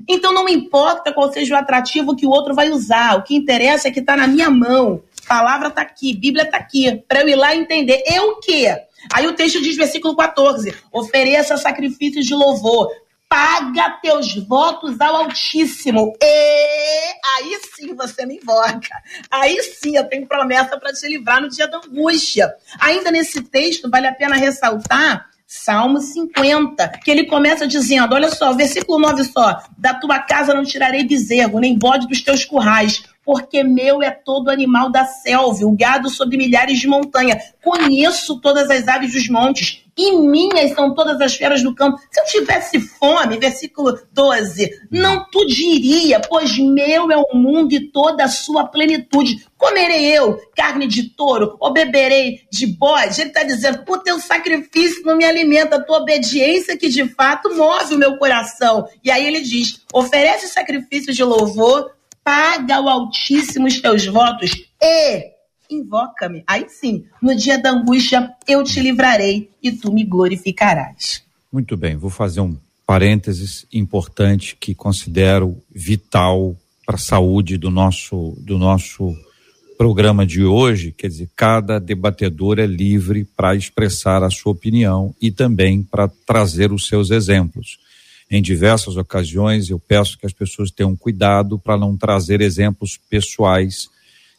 Então não importa qual seja o atrativo que o outro vai usar, o que interessa é que está na minha mão. Palavra está aqui, Bíblia está aqui, para eu ir lá entender. Eu o quê? Aí o texto diz, versículo 14: ofereça sacrifícios de louvor, paga teus votos ao Altíssimo. E aí sim você me invoca. Aí sim eu tenho promessa para te livrar no dia da angústia. Ainda nesse texto, vale a pena ressaltar Salmo 50, que ele começa dizendo: olha só, versículo 9 só: da tua casa não tirarei bezerro, nem bode dos teus currais, porque meu é todo animal da selva, o gado sobre milhares de montanha. Conheço todas as aves dos montes, e minhas são todas as feras do campo. Se eu tivesse fome, versículo 12, não tu diria, pois meu é o mundo e toda a sua plenitude. Comerei eu carne de touro ou beberei de bode? Ele está dizendo, o teu sacrifício não me alimenta, a tua obediência que de fato move o meu coração. E aí ele diz, oferece sacrifício de louvor, paga ao Altíssimo os teus votos e invoca-me. Aí sim, no dia da angústia eu te livrarei e tu me glorificarás. Muito bem, vou fazer um parênteses importante que considero vital para a saúde do nosso do nosso programa de hoje, quer dizer, cada debatedor é livre para expressar a sua opinião e também para trazer os seus exemplos em diversas ocasiões eu peço que as pessoas tenham cuidado para não trazer exemplos pessoais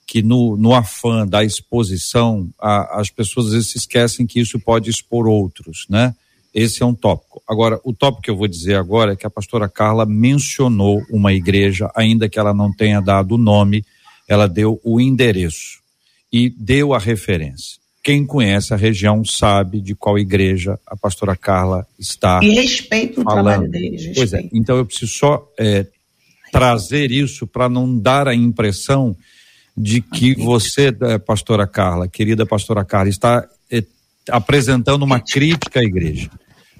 que no, no afã da exposição a, as pessoas às vezes se esquecem que isso pode expor outros, né? Esse é um tópico. Agora, o tópico que eu vou dizer agora é que a pastora Carla mencionou uma igreja, ainda que ela não tenha dado o nome, ela deu o endereço e deu a referência. Quem conhece a região sabe de qual igreja a pastora Carla está. E respeito o falando. trabalho deles. Pois é, então eu preciso só é, trazer isso para não dar a impressão de que você, é, pastora Carla, querida pastora Carla, está é, apresentando uma crítica à igreja.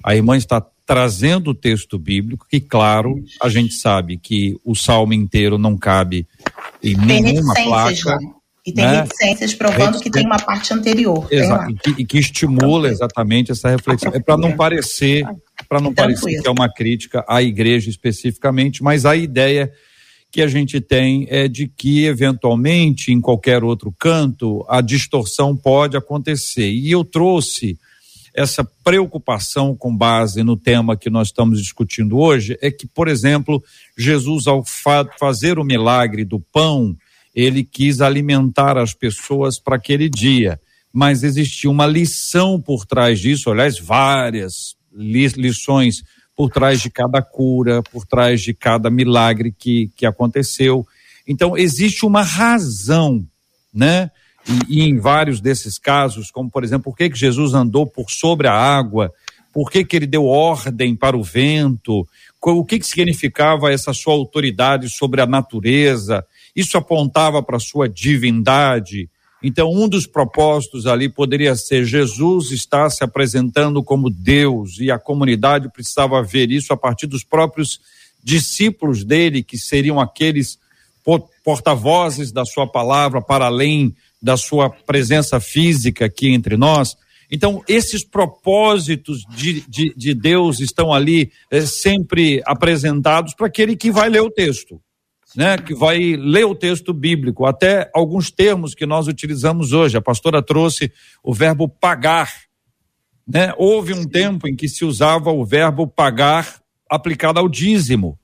A irmã está trazendo o texto bíblico, que, claro, a gente sabe que o salmo inteiro não cabe em nenhuma placa. E tem né? reticências provando que tem uma parte anterior. Exato, e que, e que, estimula exatamente essa reflexão. É para não parecer, para não parecer que é uma crítica à igreja especificamente, mas a ideia que a gente tem é de que, eventualmente, em qualquer outro canto, a distorção pode acontecer. E eu trouxe essa preocupação com base no tema que nós estamos discutindo hoje, é que, por exemplo, Jesus, ao fa fazer o milagre do pão, ele quis alimentar as pessoas para aquele dia. Mas existia uma lição por trás disso, aliás, várias li lições por trás de cada cura, por trás de cada milagre que, que aconteceu. Então, existe uma razão, né? E, e, em vários desses casos, como por exemplo, por que, que Jesus andou por sobre a água, por que, que ele deu ordem para o vento, o que, que significava essa sua autoridade sobre a natureza, isso apontava para sua divindade. Então, um dos propósitos ali poderia ser Jesus está se apresentando como Deus e a comunidade precisava ver isso a partir dos próprios discípulos dele, que seriam aqueles porta-vozes da sua palavra para além da sua presença física aqui entre nós. Então, esses propósitos de, de, de Deus estão ali é, sempre apresentados para aquele que vai ler o texto né, que vai ler o texto bíblico, até alguns termos que nós utilizamos hoje. A pastora trouxe o verbo pagar. Né? Houve um tempo em que se usava o verbo pagar aplicado ao dízimo.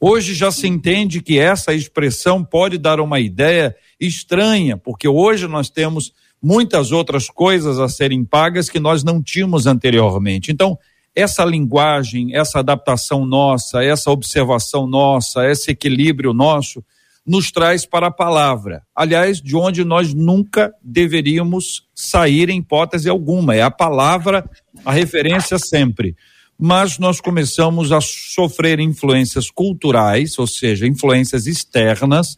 Hoje já se entende que essa expressão pode dar uma ideia estranha, porque hoje nós temos muitas outras coisas a serem pagas que nós não tínhamos anteriormente. Então, essa linguagem, essa adaptação nossa, essa observação nossa, esse equilíbrio nosso, nos traz para a palavra. Aliás, de onde nós nunca deveríamos sair em hipótese alguma. É a palavra a referência sempre. Mas nós começamos a sofrer influências culturais, ou seja, influências externas,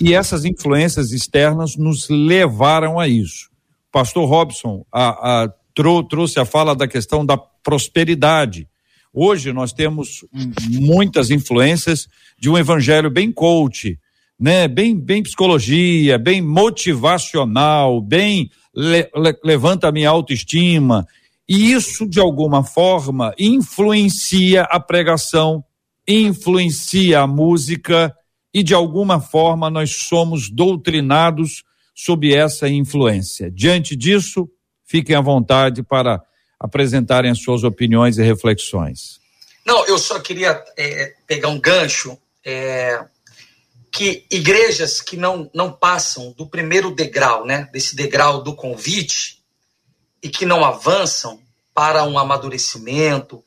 e essas influências externas nos levaram a isso. Pastor Robson a, a, trou trouxe a fala da questão da prosperidade. Hoje nós temos muitas influências de um evangelho bem coach, né? Bem, bem psicologia, bem motivacional, bem le levanta a minha autoestima. E isso, de alguma forma, influencia a pregação, influencia a música, e de alguma forma nós somos doutrinados sob essa influência. Diante disso, fiquem à vontade para apresentarem as suas opiniões e reflexões. Não, eu só queria é, pegar um gancho é, que igrejas que não, não passam do primeiro degrau, né, desse degrau do convite e que não avançam para um amadurecimento,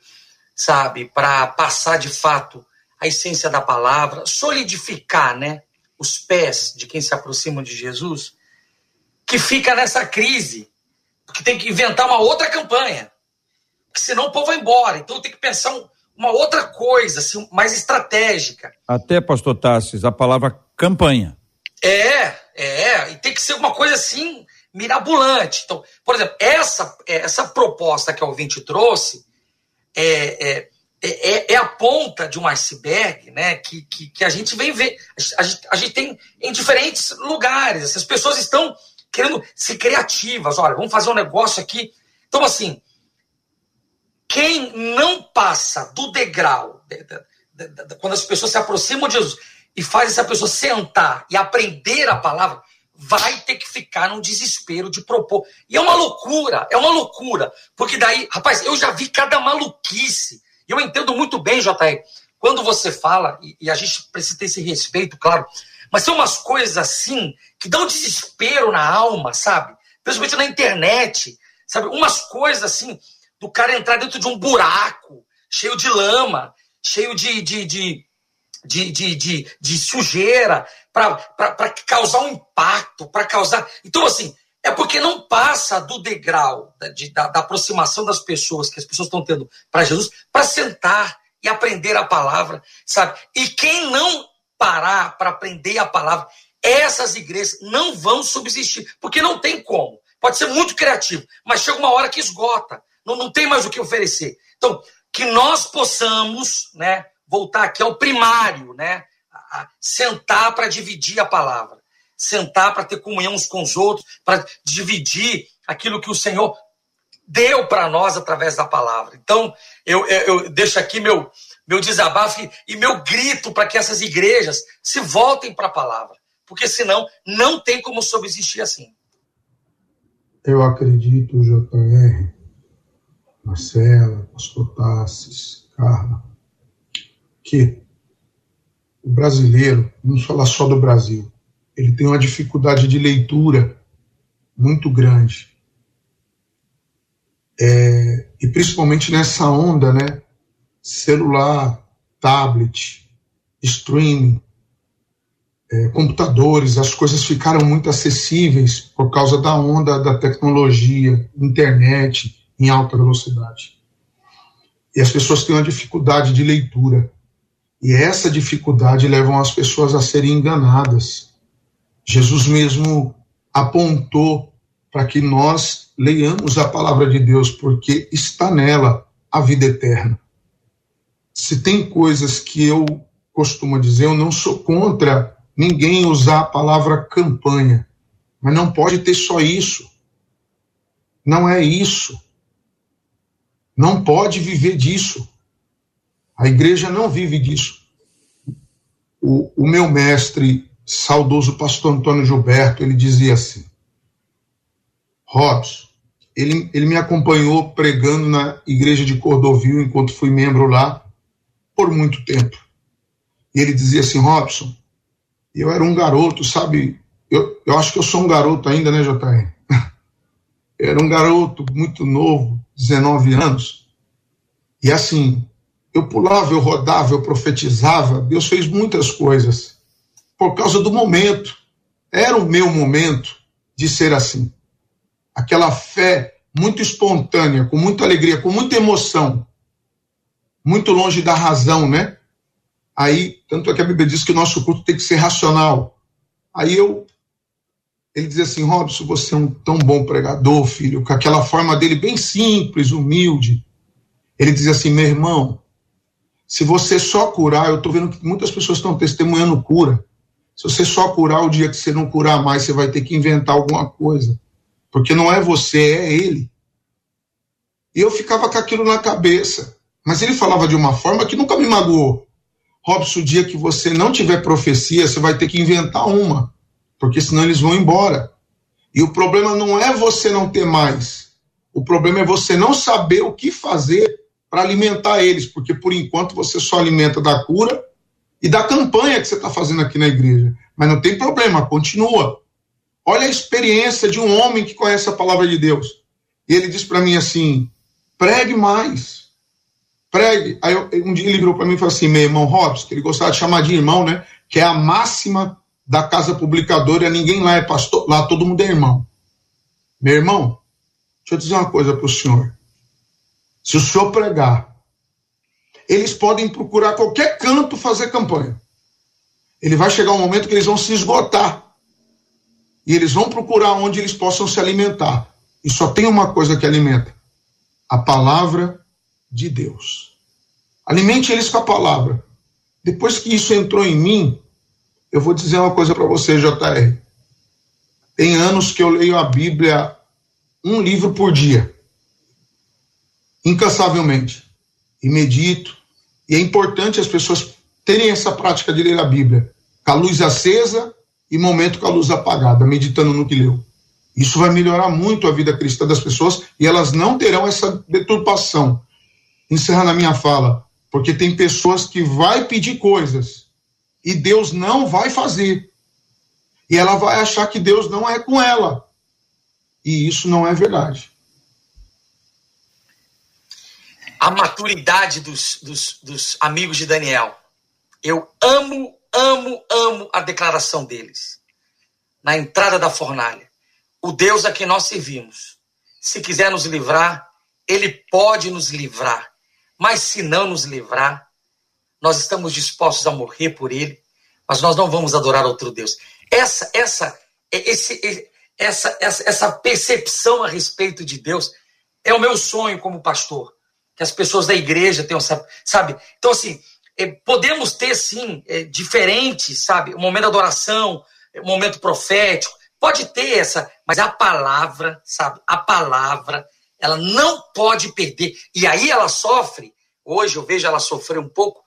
sabe, para passar de fato a essência da palavra, solidificar, né, os pés de quem se aproxima de Jesus, que fica nessa crise porque tem que inventar uma outra campanha. Porque senão o povo vai embora. Então tem que pensar um, uma outra coisa, assim, mais estratégica. Até, pastor Tassis, a palavra campanha. É, é. E tem que ser uma coisa assim, mirabolante. Então, por exemplo, essa, essa proposta que a ouvinte trouxe é, é, é, é, a ponta de um iceberg né, que, que, que a gente vem ver. A gente, a gente tem em diferentes lugares. Essas pessoas estão querendo ser criativas. Olha, vamos fazer um negócio aqui. Então, assim, quem não passa do degrau, de, de, de, quando as pessoas se aproximam de Jesus e faz essa pessoa sentar e aprender a palavra, vai ter que ficar num desespero de propor. E é uma loucura, é uma loucura. Porque daí, rapaz, eu já vi cada maluquice. Eu entendo muito bem, JR, quando você fala, e, e a gente precisa ter esse respeito, claro, mas são umas coisas assim que dão desespero na alma, sabe? Principalmente na internet, sabe? Umas coisas assim, do cara entrar dentro de um buraco, cheio de lama, cheio de, de, de, de, de, de, de sujeira, para causar um impacto, para causar. Então, assim, é porque não passa do degrau da, de, da, da aproximação das pessoas que as pessoas estão tendo para Jesus, para sentar e aprender a palavra, sabe? E quem não parar para aprender a palavra, essas igrejas não vão subsistir, porque não tem como. Pode ser muito criativo, mas chega uma hora que esgota, não, não tem mais o que oferecer. Então, que nós possamos, né, voltar aqui ao primário, né, a, a sentar para dividir a palavra, sentar para ter comunhão uns com os outros, para dividir aquilo que o Senhor deu para nós através da palavra. Então, eu, eu, eu deixo aqui meu, meu desabafo e meu grito para que essas igrejas se voltem para a palavra. Porque senão não tem como subsistir assim. Eu acredito, JR, Marcela, Pastor Tassis, Carla, que o brasileiro, vamos falar só do Brasil, ele tem uma dificuldade de leitura muito grande. É, e principalmente nessa onda, né? Celular, tablet, streaming, é, computadores, as coisas ficaram muito acessíveis por causa da onda da tecnologia, internet em alta velocidade. E as pessoas têm uma dificuldade de leitura. E essa dificuldade leva as pessoas a serem enganadas. Jesus mesmo apontou para que nós leiamos a palavra de Deus, porque está nela a vida eterna. Se tem coisas que eu costumo dizer, eu não sou contra ninguém usar a palavra campanha, mas não pode ter só isso. Não é isso. Não pode viver disso. A igreja não vive disso. O, o meu mestre, saudoso pastor Antônio Gilberto, ele dizia assim: Robson, ele, ele me acompanhou pregando na igreja de Cordovil enquanto fui membro lá por muito tempo. E ele dizia assim: Robson, eu era um garoto, sabe? Eu, eu acho que eu sou um garoto ainda, né, JR? [LAUGHS] Era um garoto muito novo, 19 anos. E assim, eu pulava, eu rodava, eu profetizava. Deus fez muitas coisas por causa do momento. Era o meu momento de ser assim aquela fé muito espontânea, com muita alegria, com muita emoção, muito longe da razão, né? Aí, tanto é que a Bíblia diz que o nosso culto tem que ser racional. Aí eu, ele diz assim, Robson, você é um tão bom pregador, filho, com aquela forma dele bem simples, humilde. Ele diz assim, meu irmão, se você só curar, eu estou vendo que muitas pessoas estão testemunhando cura. Se você só curar, o dia que você não curar mais, você vai ter que inventar alguma coisa porque não é você, é ele. E eu ficava com aquilo na cabeça. Mas ele falava de uma forma que nunca me magoou. Robson, o dia que você não tiver profecia, você vai ter que inventar uma, porque senão eles vão embora. E o problema não é você não ter mais. O problema é você não saber o que fazer para alimentar eles, porque por enquanto você só alimenta da cura e da campanha que você está fazendo aqui na igreja. Mas não tem problema, continua. Olha a experiência de um homem que conhece a palavra de Deus. E ele diz para mim assim: pregue mais. Pregue. Aí eu, um dia ele virou para mim e falou assim: meu irmão Robson, que ele gostava de chamar de irmão, né? Que é a máxima da casa publicadora, ninguém lá é pastor, lá todo mundo é irmão. Meu irmão, deixa eu dizer uma coisa para o senhor. Se o senhor pregar, eles podem procurar qualquer canto fazer campanha. Ele vai chegar um momento que eles vão se esgotar e eles vão procurar onde eles possam se alimentar. E só tem uma coisa que alimenta: a palavra de Deus. Alimente eles com a palavra. Depois que isso entrou em mim, eu vou dizer uma coisa para você, JR. Tem anos que eu leio a Bíblia um livro por dia, incansavelmente, e medito. E é importante as pessoas terem essa prática de ler a Bíblia, com a luz acesa e momento com a luz apagada, meditando no que leu. Isso vai melhorar muito a vida cristã das pessoas e elas não terão essa deturpação. Encerrando a minha fala, porque tem pessoas que vai pedir coisas e Deus não vai fazer. E ela vai achar que Deus não é com ela. E isso não é verdade. A maturidade dos, dos, dos amigos de Daniel. Eu amo amo, amo a declaração deles. Na entrada da fornalha. O Deus a quem nós servimos, se quiser nos livrar, ele pode nos livrar. Mas se não nos livrar, nós estamos dispostos a morrer por ele, mas nós não vamos adorar outro Deus. Essa, essa, esse, essa, essa, essa percepção a respeito de Deus é o meu sonho como pastor. Que as pessoas da igreja tenham, sabe? Então, assim, é, podemos ter, sim, é, diferentes, sabe? O momento da adoração, o momento profético, pode ter essa, mas a palavra, sabe? A palavra, ela não pode perder. E aí ela sofre hoje eu vejo ela sofrer um pouco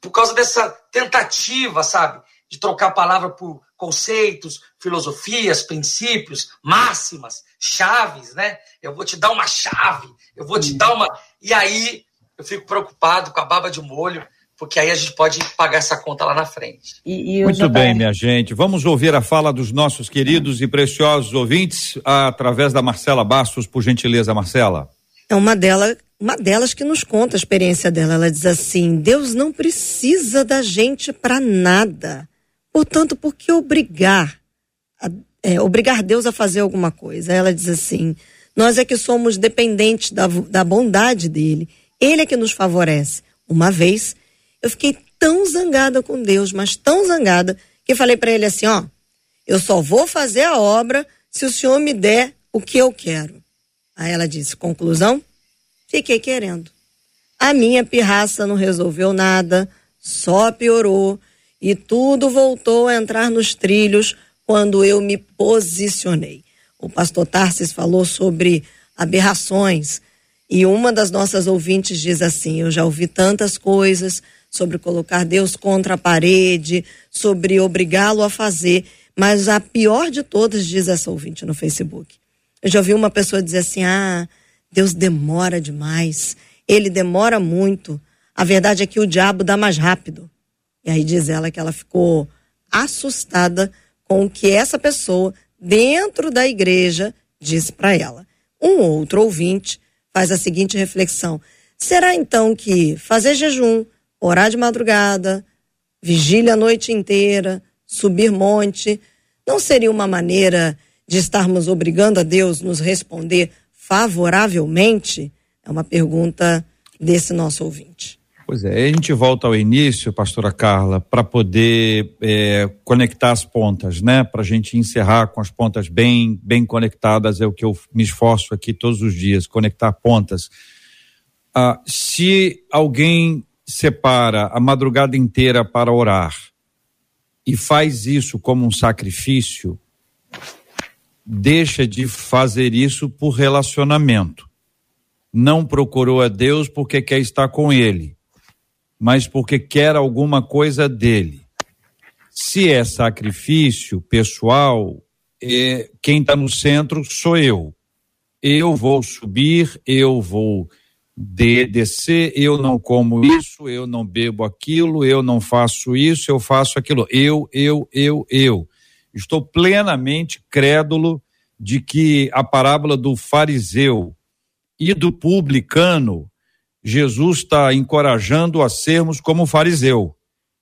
por causa dessa tentativa, sabe? De trocar a palavra por conceitos, filosofias, princípios, máximas, chaves, né? Eu vou te dar uma chave, eu vou te dar uma. E aí eu fico preocupado com a baba de molho, porque aí a gente pode pagar essa conta lá na frente. E, e Muito bem, minha gente. Vamos ouvir a fala dos nossos queridos e preciosos ouvintes através da Marcela Bastos, por gentileza, Marcela. É uma delas, uma delas que nos conta a experiência dela. Ela diz assim: Deus não precisa da gente para nada. Portanto, por que obrigar, a, é, obrigar Deus a fazer alguma coisa? Ela diz assim: nós é que somos dependentes da, da bondade dele. Ele é que nos favorece. Uma vez, eu fiquei tão zangada com Deus, mas tão zangada, que falei para ele assim: ó, eu só vou fazer a obra se o senhor me der o que eu quero. Aí ela disse: conclusão? Fiquei querendo. A minha pirraça não resolveu nada, só piorou e tudo voltou a entrar nos trilhos quando eu me posicionei. O pastor Tarsis falou sobre aberrações e uma das nossas ouvintes diz assim: Eu já ouvi tantas coisas sobre colocar Deus contra a parede, sobre obrigá-lo a fazer, mas a pior de todas, diz essa ouvinte no Facebook. Eu já ouvi uma pessoa dizer assim: Ah, Deus demora demais, ele demora muito. A verdade é que o diabo dá mais rápido. E aí diz ela que ela ficou assustada com o que essa pessoa dentro da igreja disse para ela. Um outro ouvinte faz a seguinte reflexão: será então que fazer jejum, orar de madrugada, vigília a noite inteira, subir monte, não seria uma maneira de estarmos obrigando a Deus nos responder favoravelmente? É uma pergunta desse nosso ouvinte. Pois é, a gente volta ao início, pastora Carla, para poder é, conectar as pontas, né? Para a gente encerrar com as pontas bem, bem conectadas, é o que eu me esforço aqui todos os dias, conectar pontas. Ah, se alguém separa a madrugada inteira para orar e faz isso como um sacrifício, deixa de fazer isso por relacionamento. Não procurou a Deus porque quer estar com Ele mas porque quer alguma coisa dele. Se é sacrifício pessoal, é, quem está no centro sou eu. Eu vou subir, eu vou de, descer, eu não como isso, eu não bebo aquilo, eu não faço isso, eu faço aquilo. Eu, eu, eu, eu. Estou plenamente crédulo de que a parábola do fariseu e do publicano Jesus está encorajando a sermos como fariseu,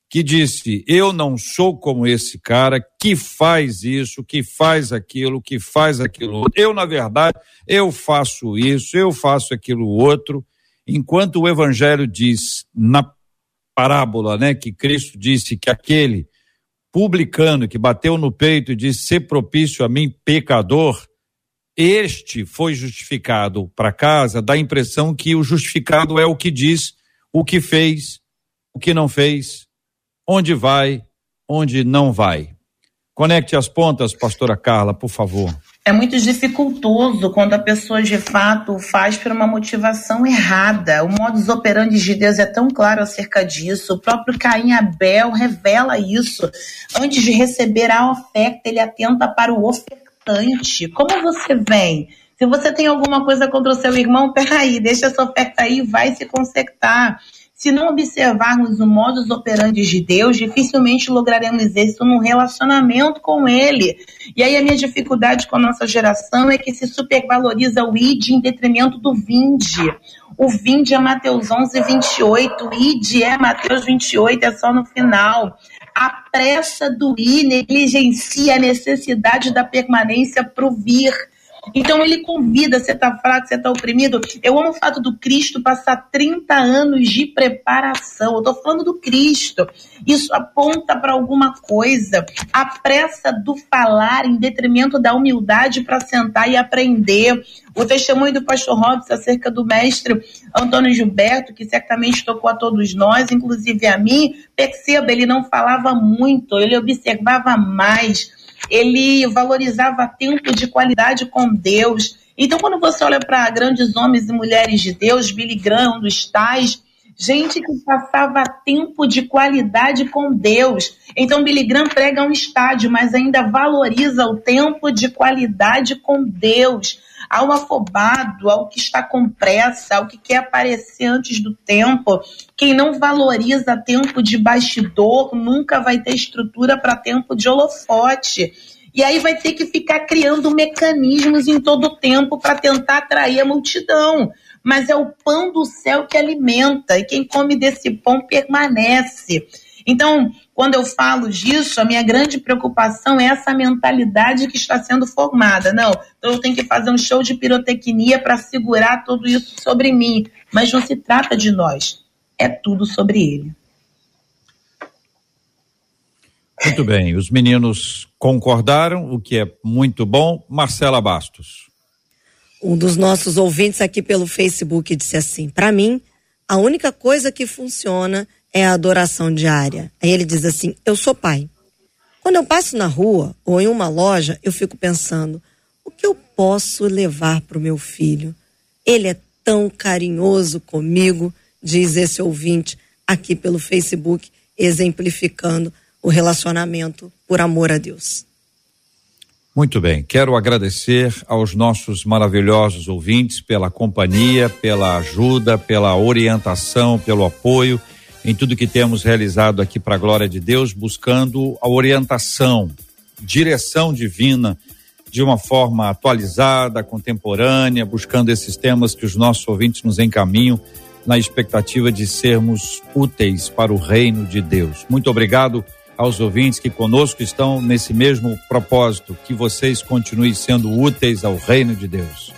que disse: Eu não sou como esse cara que faz isso, que faz aquilo, que faz aquilo. Eu, na verdade, eu faço isso, eu faço aquilo outro. Enquanto o evangelho diz na parábola, né, que Cristo disse que aquele publicano que bateu no peito e disse: Ser propício a mim, pecador, este foi justificado para casa, dá a impressão que o justificado é o que diz, o que fez, o que não fez, onde vai, onde não vai. Conecte as pontas, pastora Carla, por favor. É muito dificultoso quando a pessoa de fato faz por uma motivação errada. O modus operandi de Deus é tão claro acerca disso. O próprio Caim Abel revela isso. Antes de receber a oferta, ele atenta para o ofertante. Como você vem? Se você tem alguma coisa contra o seu irmão, [LAUGHS] peraí, deixa essa oferta aí, vai se consertar. Se não observarmos o modus operandi de Deus, dificilmente lograremos êxito num relacionamento com Ele. E aí a minha dificuldade com a nossa geração é que se supervaloriza o id em detrimento do vinde. O vinde é Mateus 11, 28, o id é Mateus 28, é só no final a pressa do ir negligencia a necessidade da permanência para o vir. Então ele convida, você está fraco, você está oprimido. Eu amo o fato do Cristo passar 30 anos de preparação. Eu estou falando do Cristo. Isso aponta para alguma coisa. A pressa do falar em detrimento da humildade para sentar e aprender. O testemunho do pastor Robson acerca do mestre Antônio Gilberto, que certamente tocou a todos nós, inclusive a mim. Perceba, ele não falava muito, ele observava mais ele valorizava tempo de qualidade com Deus. Então, quando você olha para grandes homens e mulheres de Deus, Billy Graham, um dos tais, gente que passava tempo de qualidade com Deus. Então, Billy Graham prega um estádio, mas ainda valoriza o tempo de qualidade com Deus. Ao afobado, ao que está com pressa, ao que quer aparecer antes do tempo. Quem não valoriza tempo de bastidor nunca vai ter estrutura para tempo de holofote. E aí vai ter que ficar criando mecanismos em todo o tempo para tentar atrair a multidão mas é o pão do céu que alimenta, e quem come desse pão permanece. Então, quando eu falo disso, a minha grande preocupação é essa mentalidade que está sendo formada. Não, então eu tenho que fazer um show de pirotecnia para segurar tudo isso sobre mim. Mas não se trata de nós, é tudo sobre ele. Muito bem, os meninos concordaram, o que é muito bom. Marcela Bastos. Um dos nossos ouvintes aqui pelo Facebook disse assim: para mim, a única coisa que funciona é a adoração diária. Aí ele diz assim: eu sou pai. Quando eu passo na rua ou em uma loja, eu fico pensando: o que eu posso levar para o meu filho? Ele é tão carinhoso comigo, diz esse ouvinte aqui pelo Facebook, exemplificando o relacionamento por amor a Deus. Muito bem, quero agradecer aos nossos maravilhosos ouvintes pela companhia, pela ajuda, pela orientação, pelo apoio em tudo que temos realizado aqui para a glória de Deus, buscando a orientação, direção divina de uma forma atualizada, contemporânea, buscando esses temas que os nossos ouvintes nos encaminham na expectativa de sermos úteis para o reino de Deus. Muito obrigado aos ouvintes que conosco estão nesse mesmo propósito, que vocês continuem sendo úteis ao reino de Deus.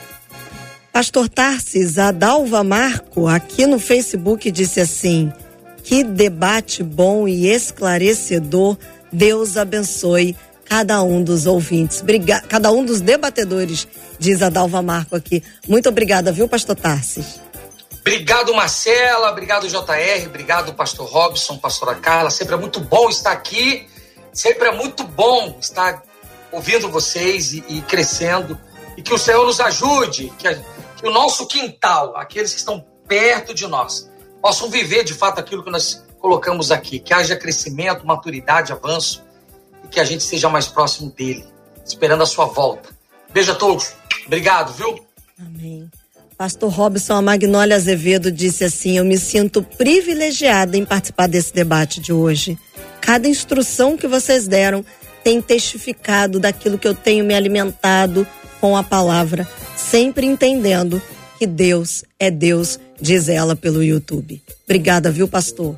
Pastor Tarsis, a Dalva Marco, aqui no Facebook, disse assim: que debate bom e esclarecedor. Deus abençoe cada um dos ouvintes, Briga cada um dos debatedores, diz a Dalva Marco aqui. Muito obrigada, viu, Pastor Tarsis? Obrigado, Marcela. Obrigado, JR. Obrigado, Pastor Robson, Pastora Carla. Sempre é muito bom estar aqui. Sempre é muito bom estar ouvindo vocês e, e crescendo. E que o Senhor nos ajude, que, a, que o nosso quintal, aqueles que estão perto de nós, possam viver de fato aquilo que nós colocamos aqui. Que haja crescimento, maturidade, avanço e que a gente seja mais próximo dele, esperando a sua volta. Beijo a todos. Obrigado, viu? Amém. Pastor Robson Amagnólia Azevedo disse assim: Eu me sinto privilegiada em participar desse debate de hoje. Cada instrução que vocês deram tem testificado daquilo que eu tenho me alimentado com a palavra, sempre entendendo que Deus é Deus, diz ela pelo YouTube. Obrigada, viu, pastor?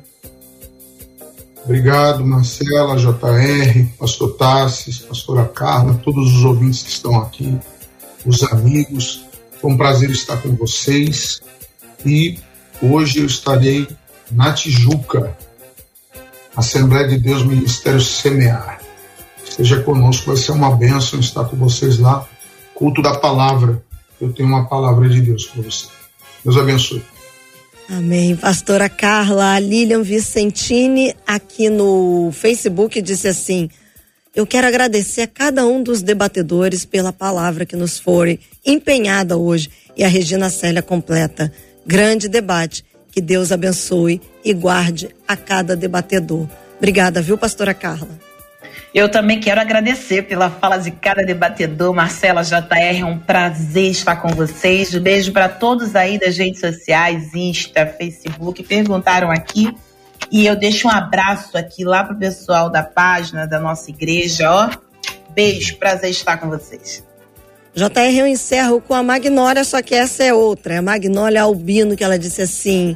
Obrigado, Marcela, JR, pastor Tassis, pastora Carla, todos os ouvintes que estão aqui, os amigos. Foi um prazer estar com vocês e hoje eu estarei na Tijuca, Assembleia de Deus Ministério Semear. Esteja conosco, vai ser uma bênção estar com vocês lá. Culto da palavra. Eu tenho uma palavra de Deus para você. Deus abençoe. Amém. Pastora Carla, Lilian Vicentini aqui no Facebook disse assim: eu quero agradecer a cada um dos debatedores pela palavra que nos foi empenhada hoje e a Regina Célia completa. Grande debate. Que Deus abençoe e guarde a cada debatedor. Obrigada, viu, pastora Carla? Eu também quero agradecer pela fala de cada debatedor. Marcela JR, é um prazer estar com vocês. Um beijo para todos aí das redes sociais, Insta, Facebook, perguntaram aqui e eu deixo um abraço aqui lá pro pessoal da página da nossa igreja, ó. Beijo, prazer estar com vocês. JR, eu encerro com a Magnólia, só que essa é outra. É a Magnólia Albino, que ela disse assim: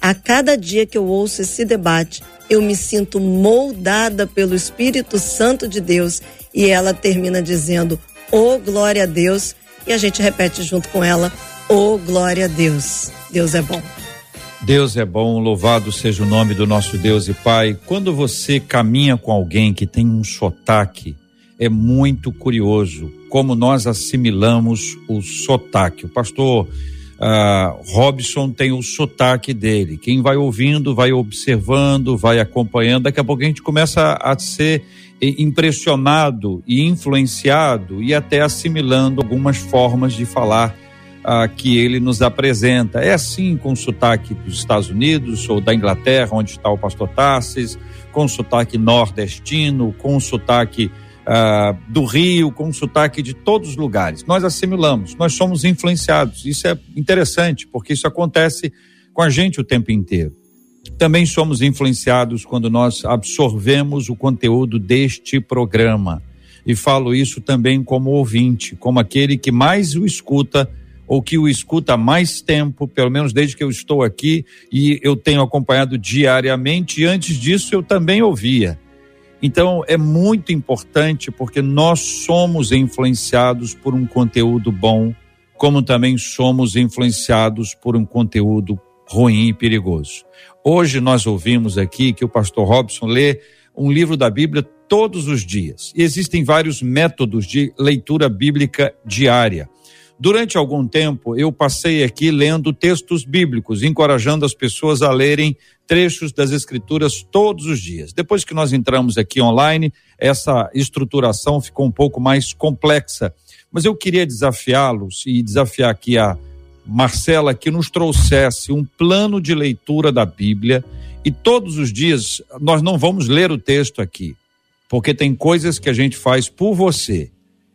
A cada dia que eu ouço esse debate, eu me sinto moldada pelo Espírito Santo de Deus. E ela termina dizendo: Oh, glória a Deus. E a gente repete junto com ela: Oh, glória a Deus. Deus é bom. Deus é bom, louvado seja o nome do nosso Deus e Pai. Quando você caminha com alguém que tem um sotaque, é muito curioso como nós assimilamos o sotaque. O pastor uh, Robson tem o sotaque dele. Quem vai ouvindo, vai observando, vai acompanhando. Daqui a pouco a gente começa a ser impressionado e influenciado e até assimilando algumas formas de falar ah, que ele nos apresenta. É assim com sotaque dos Estados Unidos ou da Inglaterra, onde está o pastor Tarsis, com sotaque nordestino, com sotaque ah, do Rio, com sotaque de todos os lugares. Nós assimilamos, nós somos influenciados. Isso é interessante, porque isso acontece com a gente o tempo inteiro. Também somos influenciados quando nós absorvemos o conteúdo deste programa. E falo isso também como ouvinte, como aquele que mais o escuta ou que o escuta há mais tempo, pelo menos desde que eu estou aqui e eu tenho acompanhado diariamente, e antes disso eu também ouvia. Então é muito importante porque nós somos influenciados por um conteúdo bom, como também somos influenciados por um conteúdo ruim e perigoso. Hoje nós ouvimos aqui que o pastor Robson lê um livro da Bíblia todos os dias. E existem vários métodos de leitura bíblica diária. Durante algum tempo, eu passei aqui lendo textos bíblicos, encorajando as pessoas a lerem trechos das Escrituras todos os dias. Depois que nós entramos aqui online, essa estruturação ficou um pouco mais complexa. Mas eu queria desafiá-los e desafiar aqui a Marcela que nos trouxesse um plano de leitura da Bíblia. E todos os dias nós não vamos ler o texto aqui, porque tem coisas que a gente faz por você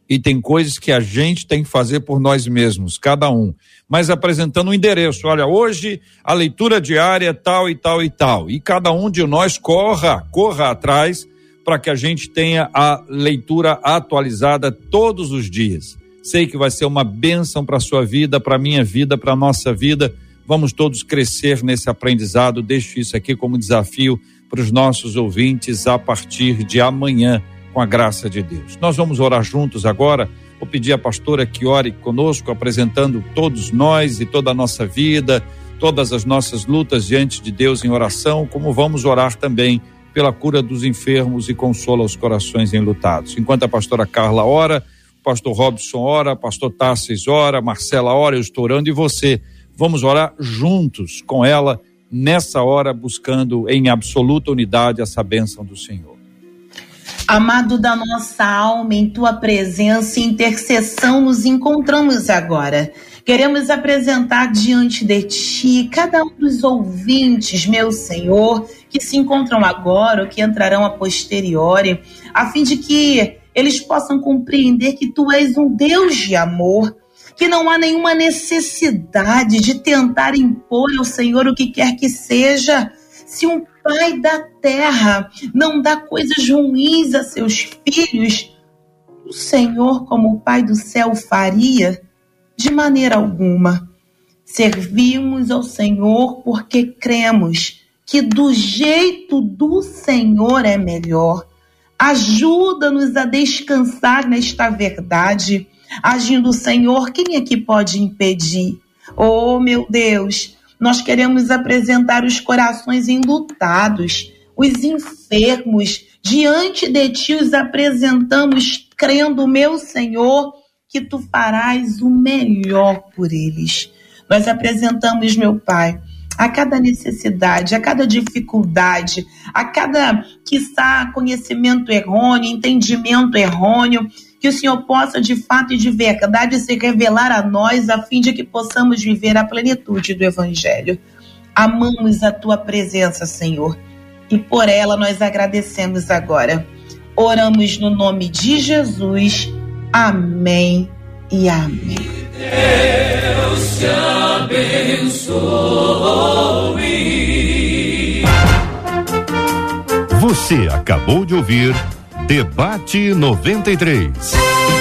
e tem coisas que a gente tem que fazer por nós mesmos, cada um. Mas apresentando um endereço. Olha, hoje a leitura diária é tal e tal e tal. E cada um de nós corra, corra atrás para que a gente tenha a leitura atualizada todos os dias. Sei que vai ser uma bênção para a sua vida, para a minha vida, para a nossa vida. Vamos todos crescer nesse aprendizado. Deixo isso aqui como desafio para os nossos ouvintes a partir de amanhã com a graça de Deus. Nós vamos orar juntos agora. Vou pedir à pastora que ore conosco, apresentando todos nós e toda a nossa vida, todas as nossas lutas diante de Deus em oração, como vamos orar também pela cura dos enfermos e consola os corações enlutados. Enquanto a pastora Carla ora, o pastor Robson ora, o pastor Tarsis ora, Marcela ora, eu estou orando e você. Vamos orar juntos com ela nessa hora, buscando em absoluta unidade essa bênção do Senhor. Amado da nossa alma, em tua presença e intercessão nos encontramos agora. Queremos apresentar diante de ti cada um dos ouvintes, meu Senhor, que se encontram agora ou que entrarão a posteriori, a fim de que eles possam compreender que tu és um Deus de amor, que não há nenhuma necessidade de tentar impor ao Senhor o que quer que seja. Se um Pai da terra não dá coisas ruins a seus filhos, o Senhor, como o Pai do céu, faria? De maneira alguma. Servimos ao Senhor porque cremos que do jeito do Senhor é melhor. Ajuda-nos a descansar nesta verdade. Agindo o Senhor, quem é que pode impedir? Oh, meu Deus, nós queremos apresentar os corações enlutados, os enfermos. Diante de ti os apresentamos, crendo, meu Senhor, que tu farás o melhor por eles. Nós apresentamos, meu Pai, a cada necessidade, a cada dificuldade, a cada, quiçá, conhecimento errôneo, entendimento errôneo, que o Senhor possa de fato e de verdade se revelar a nós, a fim de que possamos viver a plenitude do Evangelho. Amamos a tua presença, Senhor, e por ela nós agradecemos agora. Oramos no nome de Jesus. Amém e amém. Deus te abençoe. Você acabou de ouvir Debate 93.